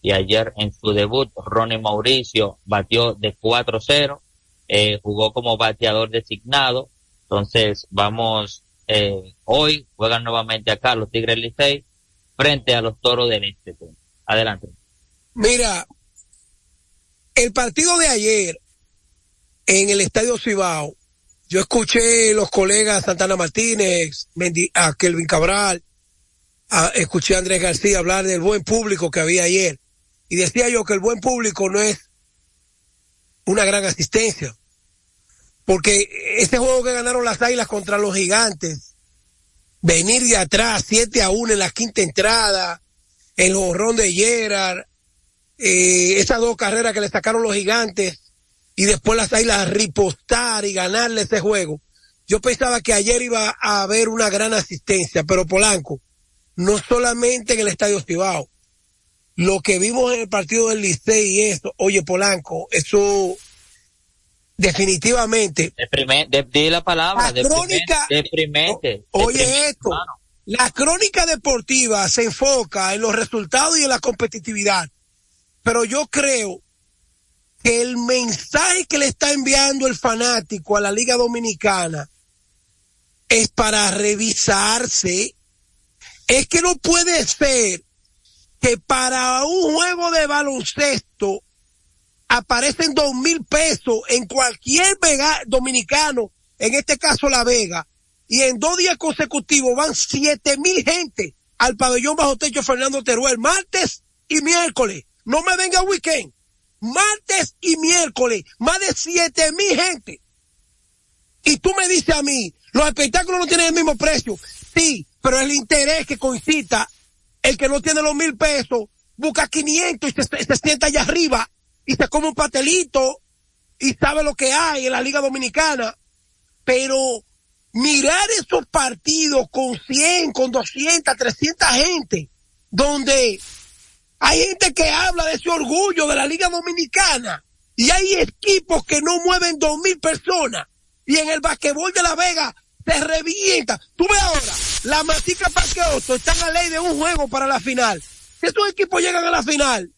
y ayer en su debut Ronnie Mauricio batió de 4-0, eh, jugó como bateador designado, entonces vamos, eh, hoy juegan nuevamente acá los Tigres Licey frente a los Toros del Este. Adelante. Mira, el partido de ayer en el Estadio Cibao, Yo escuché los colegas Santana Martínez, a Kelvin Cabral, a- escuché a Andrés García hablar del buen público que había ayer. Y decía yo que el buen público no es una gran asistencia. Porque ese juego que ganaron las Águilas contra los Gigantes, venir de atrás, 7 a 1 en la quinta entrada, el horrón de Gerard, eh, esas dos carreras que le sacaron los Gigantes, y después las Águilas ripostar y ganarle ese juego. Yo pensaba que ayer iba a haber una gran asistencia, pero Polanco, no solamente en el Estadio Cibao, lo que vimos en el partido del Licey y eso, oye Polanco, eso definitivamente Deprime- de, di la palabra. La deprimente, crónica- Deprimente. Oye deprimente, esto, la crónica deportiva se enfoca en los resultados y en la competitividad, pero yo creo que el mensaje que le está enviando el fanático a la Liga Dominicana es para revisarse. Es que no puede ser que para un juego de baloncesto aparecen dos mil pesos en cualquier vega- dominicano, en este caso La Vega, y en dos días consecutivos van siete mil gente al pabellón bajo techo Fernando Teruel, martes y miércoles. No me venga weekend. Martes y miércoles, más de siete mil gente. Y tú me dices a mí, los espectáculos no tienen el mismo precio. Sí, pero el interés que concita, el que no tiene los mil pesos, busca 500 y se sienta allá arriba y se come un pastelito y sabe lo que hay en la Liga Dominicana. Pero mirar esos partidos con 100, con 200, 300 gente, donde hay gente que habla de ese orgullo de la Liga Dominicana y hay equipos que no mueven dos mil personas y en el basquetbol de La Vega se revienta. Tú ves ahora, la Matica Parque Otto está en la ley de un juego para la final. Si estos equipos llegan a la final,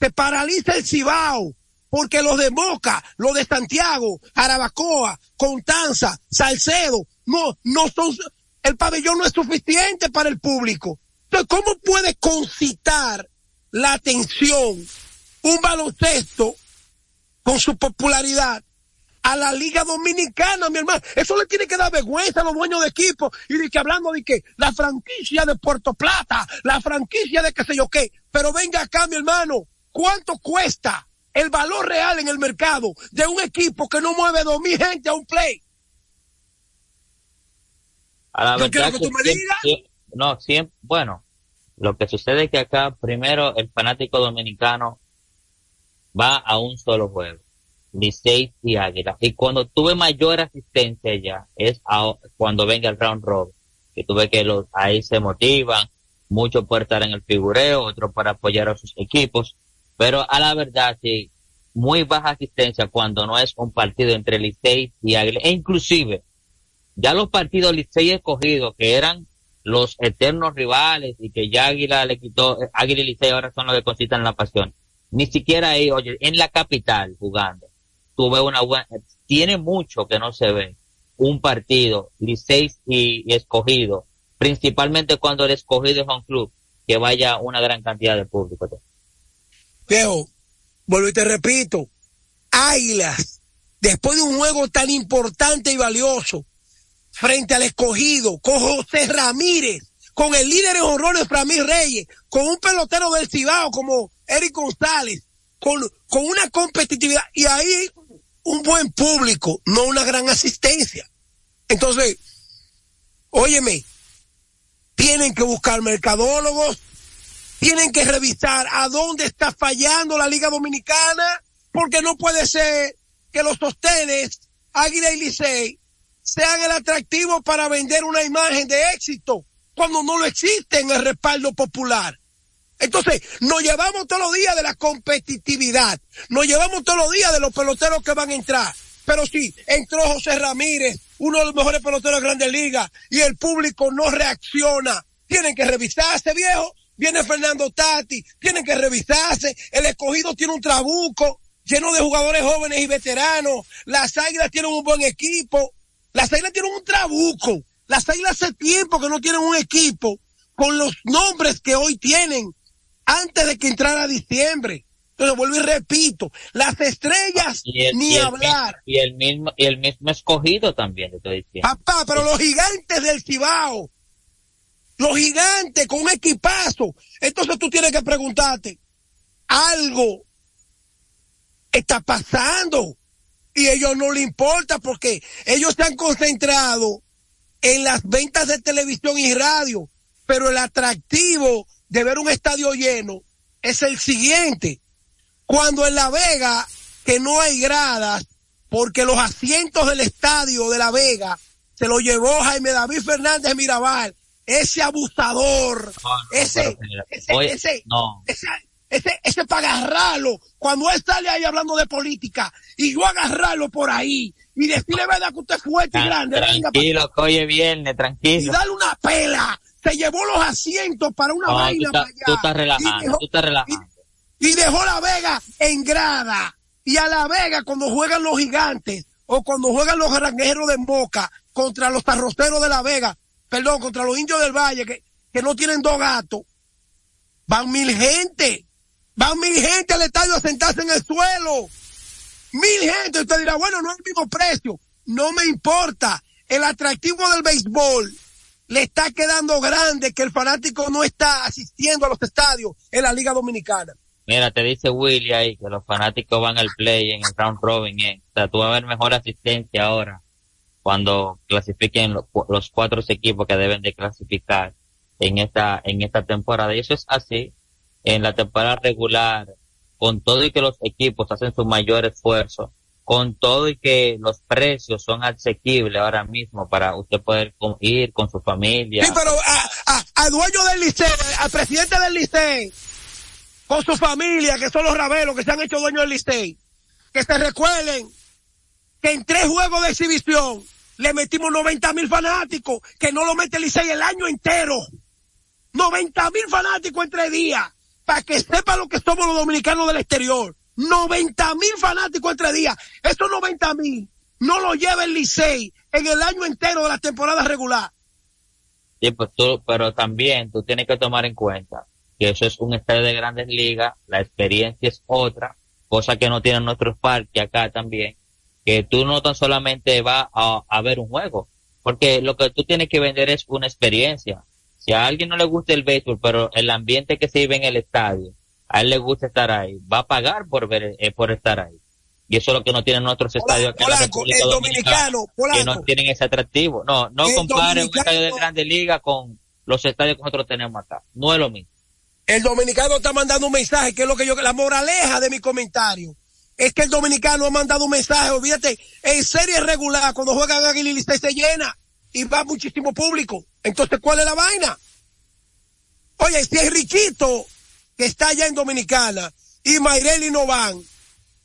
se paraliza el Cibao, porque los de Moca, los de Santiago, Arabacoa, Contanza, Salcedo, no, no son, el pabellón no es suficiente para el público. Entonces, ¿cómo puede concitar la atención un baloncesto con su popularidad a la Liga Dominicana, mi hermano. Eso le tiene que dar vergüenza a los dueños de equipo y de que hablando de que la franquicia de Puerto Plata, la franquicia de qué sé yo qué. Pero venga acá, mi hermano, ¿cuánto cuesta el valor real en el mercado de un equipo que no mueve dos mil gente a un play? A la Yo verdad quiero que tú me siempre- digas. siempre- no, siempre, bueno, lo que sucede es que acá primero el fanático dominicano va a un solo juego, Licey y Águila. Y cuando tuve mayor asistencia ya es a- cuando venga el round robin, que tuve que los ahí se motivan, muchos por estar en el figureo, otros para apoyar a sus equipos, pero a la verdad sí, muy baja asistencia cuando no es un partido entre Licey y Águila, e inclusive ya los partidos Licey escogidos, que eran los eternos rivales y que ya Águila le quitó, Águila y Licey ahora son los que concitan la pasión. Ni siquiera ahí, oye, en la capital jugando, tuve una buena, tiene mucho que no se ve un partido Licey y escogido, principalmente cuando el escogido es un club, que vaya una gran cantidad de público. Viejo, vuelvo y te repito, Águilas, después de un juego tan importante y valioso, frente al escogido, con José Ramírez, con el líder en horrores Framil Reyes, con un pelotero del Cibao como Eric González, con, con una competitividad, y ahí un buen público, no una gran asistencia. Entonces, óyeme, tienen que buscar mercadólogos, tienen que revisar a dónde está fallando la Liga Dominicana, porque no puede ser que los sostenes, Águila y Licey, sean el atractivo para vender una imagen de éxito, cuando no lo existe en el respaldo popular. Entonces, nos llevamos todos los días de la competitividad, nos llevamos todos los días de los peloteros que van a entrar. Pero si entró José Ramírez, uno de los mejores peloteros de Grandes Ligas, y el público no reacciona, tienen que revisarse, viejo. Viene Fernando Tati, tienen que revisarse. El escogido tiene un trabuco lleno de jugadores jóvenes y veteranos. Las águilas tienen un buen equipo. Las águilas tienen un trabuco. Las águilas hace tiempo que no tienen un equipo con los nombres que hoy tienen antes de que entrara diciembre. Entonces vuelvo y repito, las estrellas Y el, ni y hablar. y el mismo, y el mismo escogido también, te estoy diciendo. Papá, pero los gigantes del Cibao, los gigantes con un equipazo. Entonces tú tienes que preguntarte, algo está pasando y a ellos no le importa porque ellos se han concentrado en las ventas de televisión y radio, pero el atractivo de ver un estadio lleno es el siguiente. Cuando en La Vega, que no hay gradas, porque los asientos del estadio de La Vega se lo llevó Jaime David Fernández Mirabal, ese abusador, ese, ese, ese, no. ese, ese, ese para agarrarlo, cuando él sale ahí hablando de política, y yo agarrarlo por ahí, y decirle verdad que usted es fuerte y grande, venga tranquilo, que hoy es viernes, y tranquilo. darle una pela. Se llevó los asientos para una tú vaina estás, para allá. tú estás y, relajando, dejó, tú estás relajando. y dejó la Vega en grada. Y a la Vega, cuando juegan los gigantes o cuando juegan los granjeros de Moca contra los arroceros de la Vega, perdón, contra los indios del Valle que, que no tienen dos gatos, van mil gente. Van mil gente al estadio a sentarse en el suelo. Mil gente. Usted dirá, bueno, no es el mismo precio. No me importa. El atractivo del béisbol le está quedando grande que el fanático no está asistiendo a los estadios en la Liga Dominicana. Mira, te dice Willy ahí que los fanáticos van al play en el round robin. eh. O sea, tú vas a ver mejor asistencia ahora cuando clasifiquen los, cu- los cuatro equipos que deben de clasificar en esta, en esta temporada. Y eso es así. En la temporada regular, con todo y que los equipos hacen su mayor esfuerzo, con todo y que los precios son asequibles ahora mismo para usted poder ir con su familia. Sí, pero a, dueño del liceo, al presidente del liceo, con su familia, que son los rabelos que se han hecho dueños del liceo, que se recuerden que en tres juegos de exhibición le metimos 90 mil fanáticos, que no lo mete el liceo el año entero. 90 mil fanáticos en tres días, para que sepa lo que somos los dominicanos del exterior. 90 mil fanáticos en tres días. Esos 90 mil no lo lleva el Licey en el año entero de la temporada regular. Sí, pues tú, pero también tú tienes que tomar en cuenta que eso es un estadio de grandes ligas, la experiencia es otra, cosa que no tienen nuestros parques acá también, que tú no tan solamente vas a, a ver un juego, porque lo que tú tienes que vender es una experiencia. Si a alguien no le gusta el béisbol, pero el ambiente que se vive en el estadio, a él le gusta estar ahí, va a pagar por ver, eh, por estar ahí. Y eso es lo que no tienen nuestros estadios acá en la República el Dominicana, dominicano, que no tienen ese atractivo. No, no El comparen un estadio de grandes ligas con los estadios que nosotros tenemos acá. No es lo mismo. El dominicano está mandando un mensaje, que es lo que yo, la moraleja de mi comentario. Es que el dominicano ha mandado un mensaje, olvídate, en serie regular, cuando juegan Águila y Licey se llena y va muchísimo público. Entonces, ¿cuál es la vaina? Oye, si es Riquito, que está allá en Dominicana, y Mayreli no van,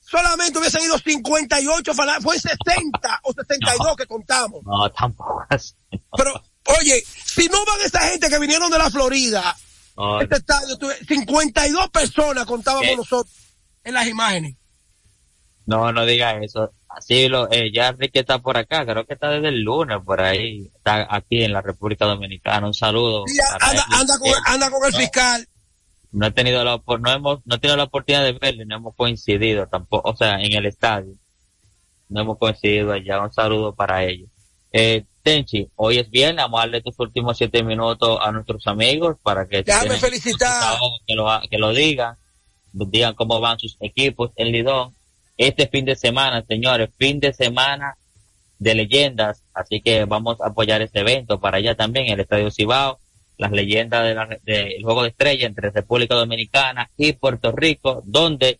solamente hubiesen ido 58 fanáticos, fue 60 o 62 que contamos. No, tampoco así. Pero, oye, si no van esa gente que vinieron de la Florida, No, este estadio, tuve 52 personas contábamos ¿Qué? nosotros en las imágenes. No, no diga eso. Así lo, eh, ya Enrique está por acá, creo que está desde el lunes por ahí. Está aquí en la República Dominicana. Un saludo. Anda, anda, con, anda con el no, fiscal. No he tenido la, no hemos, no he tenido la oportunidad de verle, no hemos coincidido tampoco, o sea, en el estadio. No hemos coincidido allá. Un saludo para ellos. Eh, Tenchi, hoy es viernes, vamos a darle tus últimos siete minutos a nuestros amigos para que Déjame felicitar. que lo, que lo digan, digan cómo van sus equipos en Lidón. Este fin de semana, señores, fin de semana de leyendas, así que vamos a apoyar este evento para allá también, el Estadio Cibao, las leyendas del de del Juego de Estrella entre República Dominicana y Puerto Rico, donde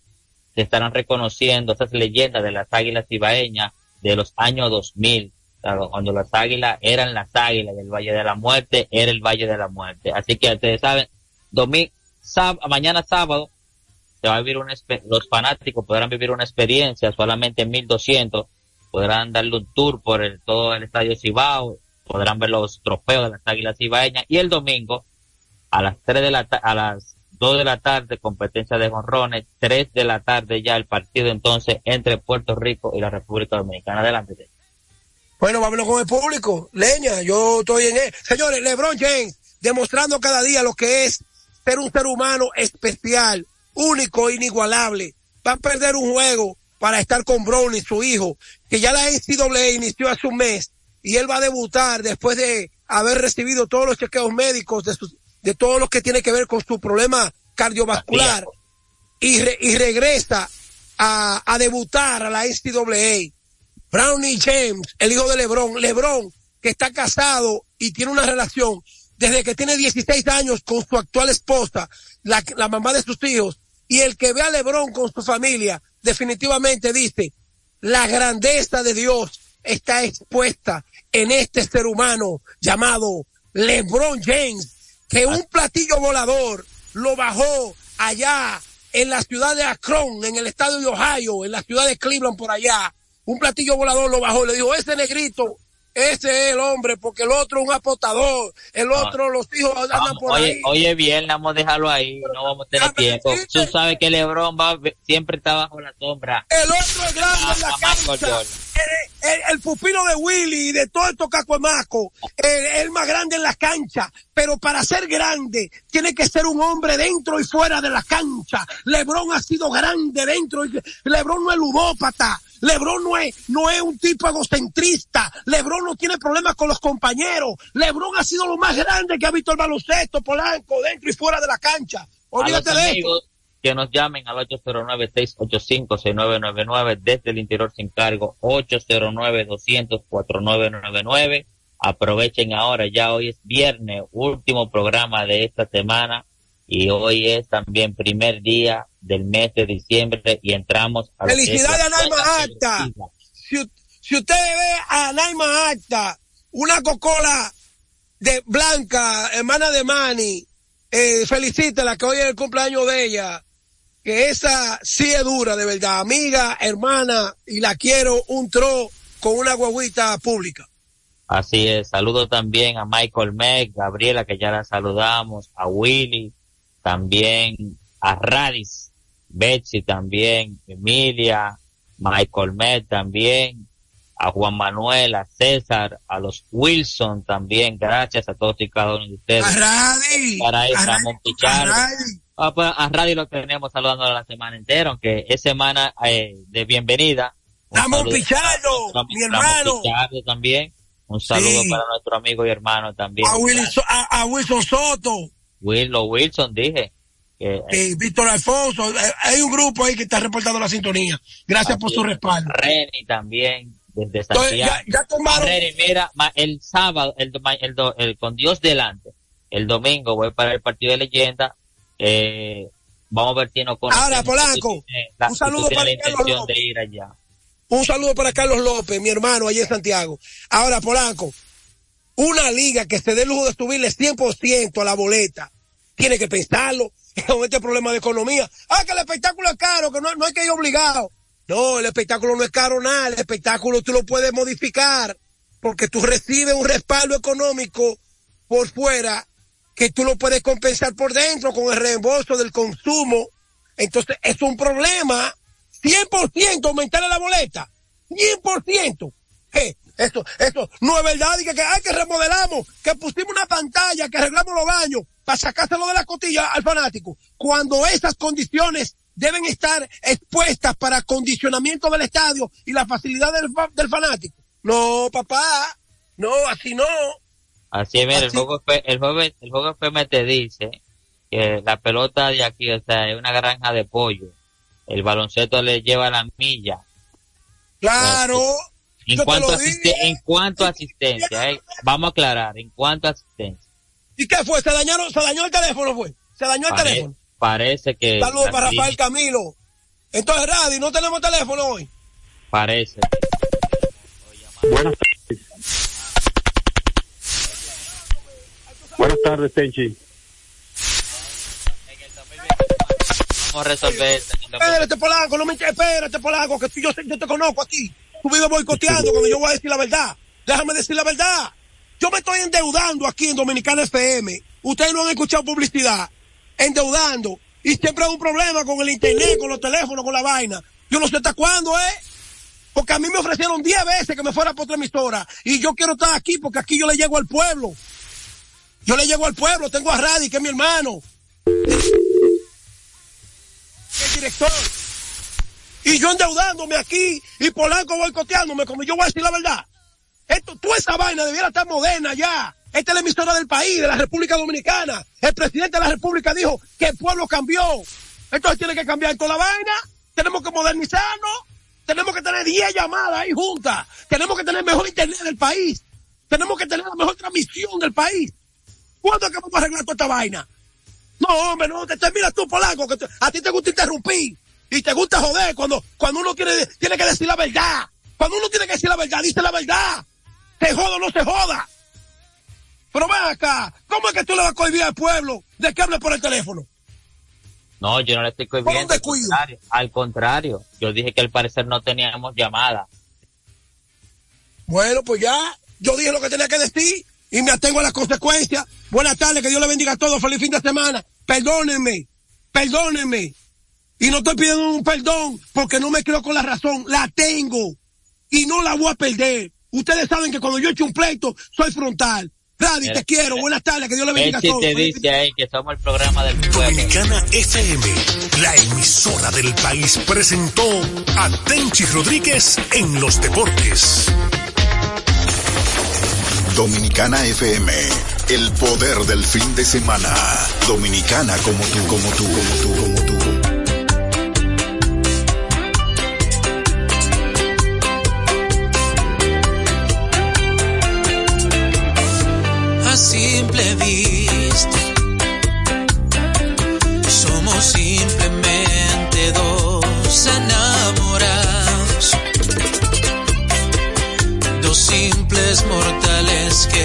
se estarán reconociendo esas leyendas de las águilas cibaeñas de los años 2000, claro, cuando las águilas eran las águilas y el Valle de la Muerte era el Valle de la Muerte. Así que ustedes saben, domingo, mañana sábado, vivir los fanáticos podrán vivir una experiencia solamente en 1200, podrán darle un tour por todo el estadio Cibao, podrán ver los trofeos de las águilas cibaeñas y el domingo a las 3 de la a las 2 de la tarde competencia de jonrones, 3 de la tarde ya el partido entonces entre Puerto Rico y la República Dominicana. Adelante. Bueno, vámonos con el público. Leña, yo estoy en él. Señores, LeBron James, demostrando cada día lo que es ser un ser humano especial. Único e inigualable. Va a perder un juego para estar con Brownie, su hijo, que ya la NCAA inició hace un mes y él va a debutar después de haber recibido todos los chequeos médicos de, sus- de todo lo que tiene que ver con su problema cardiovascular y, re- y regresa a, a debutar a la NCAA. Brownie James, el hijo de LeBron, LeBron, que está casado y tiene una relación desde que tiene 16 años con su actual esposa, la, la mamá de sus hijos, y el que ve a LeBron con su familia, definitivamente dice, la grandeza de Dios está expuesta en este ser humano llamado LeBron James, que un platillo volador lo bajó allá en la ciudad de Akron, en el estado de Ohio, en la ciudad de Cleveland por allá. Un platillo volador lo bajó, le dijo, ese negrito, ese es el hombre, porque el otro es un apostador, el otro, los hijos andan Vamos, por oye, ahí. oye, bien, vamos a dejarlo ahí, no vamos a tener tiempo. Tú sabes que LeBron va, siempre está bajo la sombra. El otro es grande en la cancha. El, el- el pupilo de Willy y de todo estos cacuamacos, el, el más grande en la cancha. Pero para ser grande, tiene que ser un hombre dentro y fuera de la cancha. Lebron ha sido grande dentro y Lebron no es ludópata. Lebron no es, no es un tipo egocentrista. Lebron no tiene problemas con los compañeros. Lebron ha sido lo más grande que ha visto el baloncesto, Polanco, dentro y fuera de la cancha. Olvídate de esto. que nos llamen al 809-685-6999 desde el interior sin cargo, 809-200-4999. Aprovechen ahora, ya hoy es viernes, último programa de esta semana y hoy es también primer día del mes de diciembre y entramos a Felicidades a Naima Acta. Si, si usted ve a Naima Acta, una cocola de Blanca, hermana de Manny, eh, felicítela que hoy es el cumpleaños de ella. Que esa sí es dura, de verdad. Amiga, hermana, y la quiero un tro con una guaguita pública. Así es, saludo también a Michael Meg, Gabriela, que ya la saludamos, a Willy, también a Radis, Betsy también, Emilia, Michael Meg también, a Juan Manuel, a César, a los Wilson también, gracias a todos y cada uno de ustedes. A Radi, Para ahí, a Ramón Radi, Pichardo. a Radi. Ah, pues, a Radi lo tenemos saludando la semana entera, aunque es semana eh, de bienvenida. Ramón Pichardo, mi Ramón hermano. Pichardo también. Un saludo Sí. para nuestro amigo y hermano también. A, Willy So- a, a Wilson Soto, Willow Wilson, dije. Eh, eh, Víctor Alfonso. eh, hay un grupo ahí que está reportando la sintonía. Gracias por su respaldo. Reni también, desde Entonces, Santiago. ya- ya tomaron- Reni, mira, el sábado, el, el, do- el- con Dios delante, el domingo voy para el partido de leyenda. Eh, vamos a ver si nos conocemos. Ahora, Polanco, la- un saludo para la Carlos López. de ir allá. Un saludo para Carlos López, mi hermano, allá en Santiago. Ahora, Polanco, una liga que se dé el lujo de subirle 100% a la boleta, tiene que pensarlo con este problema de economía. Ah, que el espectáculo es caro, que no, no hay que ir obligado. No, el espectáculo no es caro nada, el espectáculo tú lo puedes modificar, porque tú recibes un respaldo económico por fuera que tú lo puedes compensar por dentro con el reembolso del consumo. Entonces, es un problema. 100% aumentarle la boleta. 100%. Eh, esto, esto no es verdad. Y que, que, ay, que remodelamos, que pusimos una pantalla, que arreglamos los baños para sacárselo de la costilla al fanático. Cuando esas condiciones deben estar expuestas para acondicionamiento del estadio y la facilidad del, del fanático. No, papá. No, así no. Así es, mira, el juego, el juego, el juego FM te dice que la pelota de aquí, o sea, es una granja de pollo. El baloncesto le lleva la milla. Claro. En Yo cuanto, asiste- en cuanto a asistencia, eh, vamos a aclarar, en cuanto a asistencia. ¿Y qué fue? ¿Se dañaron, se dañó el teléfono, fue? ¿Se dañó el Pare- teléfono? parece que. Saludos para Rafael Camilo. Entonces, Radi, no tenemos teléfono hoy. Parece. Buenas tardes. Buenas tardes, Tenchi. Vamos a resolver. Espérate, Polanco, no me espérate, Polanco, que tú- yo, sé- yo te conozco a ti. Tú vives boicoteando cuando yo voy a decir la verdad. Déjame decir la verdad. Yo me estoy endeudando aquí en Dominicana FM. Ustedes no han escuchado publicidad. Endeudando. Y siempre hay un problema con el internet, con los teléfonos, con la vaina. Yo no sé hasta cuándo, ¿eh? Porque a mí me ofrecieron 10 veces que me fuera por otra emisora. Y yo quiero estar aquí porque aquí yo le llego al pueblo. Yo le llego al pueblo, tengo a Radi, que es mi hermano. director. Y yo endeudándome aquí y Polanco boicoteándome, como yo voy a decir la verdad. Esto, toda esa vaina debiera estar moderna ya. Esta es la emisora del país, de la República Dominicana. El presidente de la República dijo que el pueblo cambió. Entonces tiene que cambiar toda la vaina. Tenemos que modernizarnos. Tenemos que tener 10 llamadas ahí juntas. Tenemos que tener mejor internet del país. Tenemos que tener la mejor transmisión del país. ¿Cuándo es que vamos a arreglar toda esta vaina? No, hombre, no, te, te mira tú, Polanco, que a ti te gusta interrumpir y te gusta joder cuando, cuando uno tiene, tiene que decir la verdad. Cuando uno tiene que decir la verdad, dice la verdad. Se joda o no se joda. Pero ven acá, ¿cómo es que tú le vas a cohibir al pueblo de que hable por el teléfono? No, yo no le estoy cohibiendo. Al contrario, al contrario, yo dije que al parecer no teníamos llamada. Bueno, pues ya, yo dije lo que tenía que decir y me atengo a las consecuencias. Buenas tardes, que Dios le bendiga a todos, feliz fin de semana. Perdónenme, perdónenme. Y no estoy pidiendo un perdón porque no me quedo con la razón, la tengo y no la voy a perder. Ustedes saben que cuando yo echo un pleito, soy frontal. Radi, Mira, te quiero, buenas tardes, que Dios le bendiga a todos. te dice ahí que somos el programa del pueblo. Dominicana FM, la emisora del país, presentó a Tenchi Rodríguez en los deportes. Dominicana FM, el poder del fin de semana. Dominicana como tú, como tú, como tú, como tú. Simple vista. Somos simplemente dos enamorados, dos simples mortales que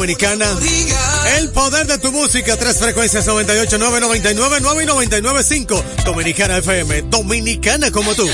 dominicana. El poder de tu música, tres frecuencias 98, 9, 99, 9 y 99, 5. Dominicana FM, dominicana como tú.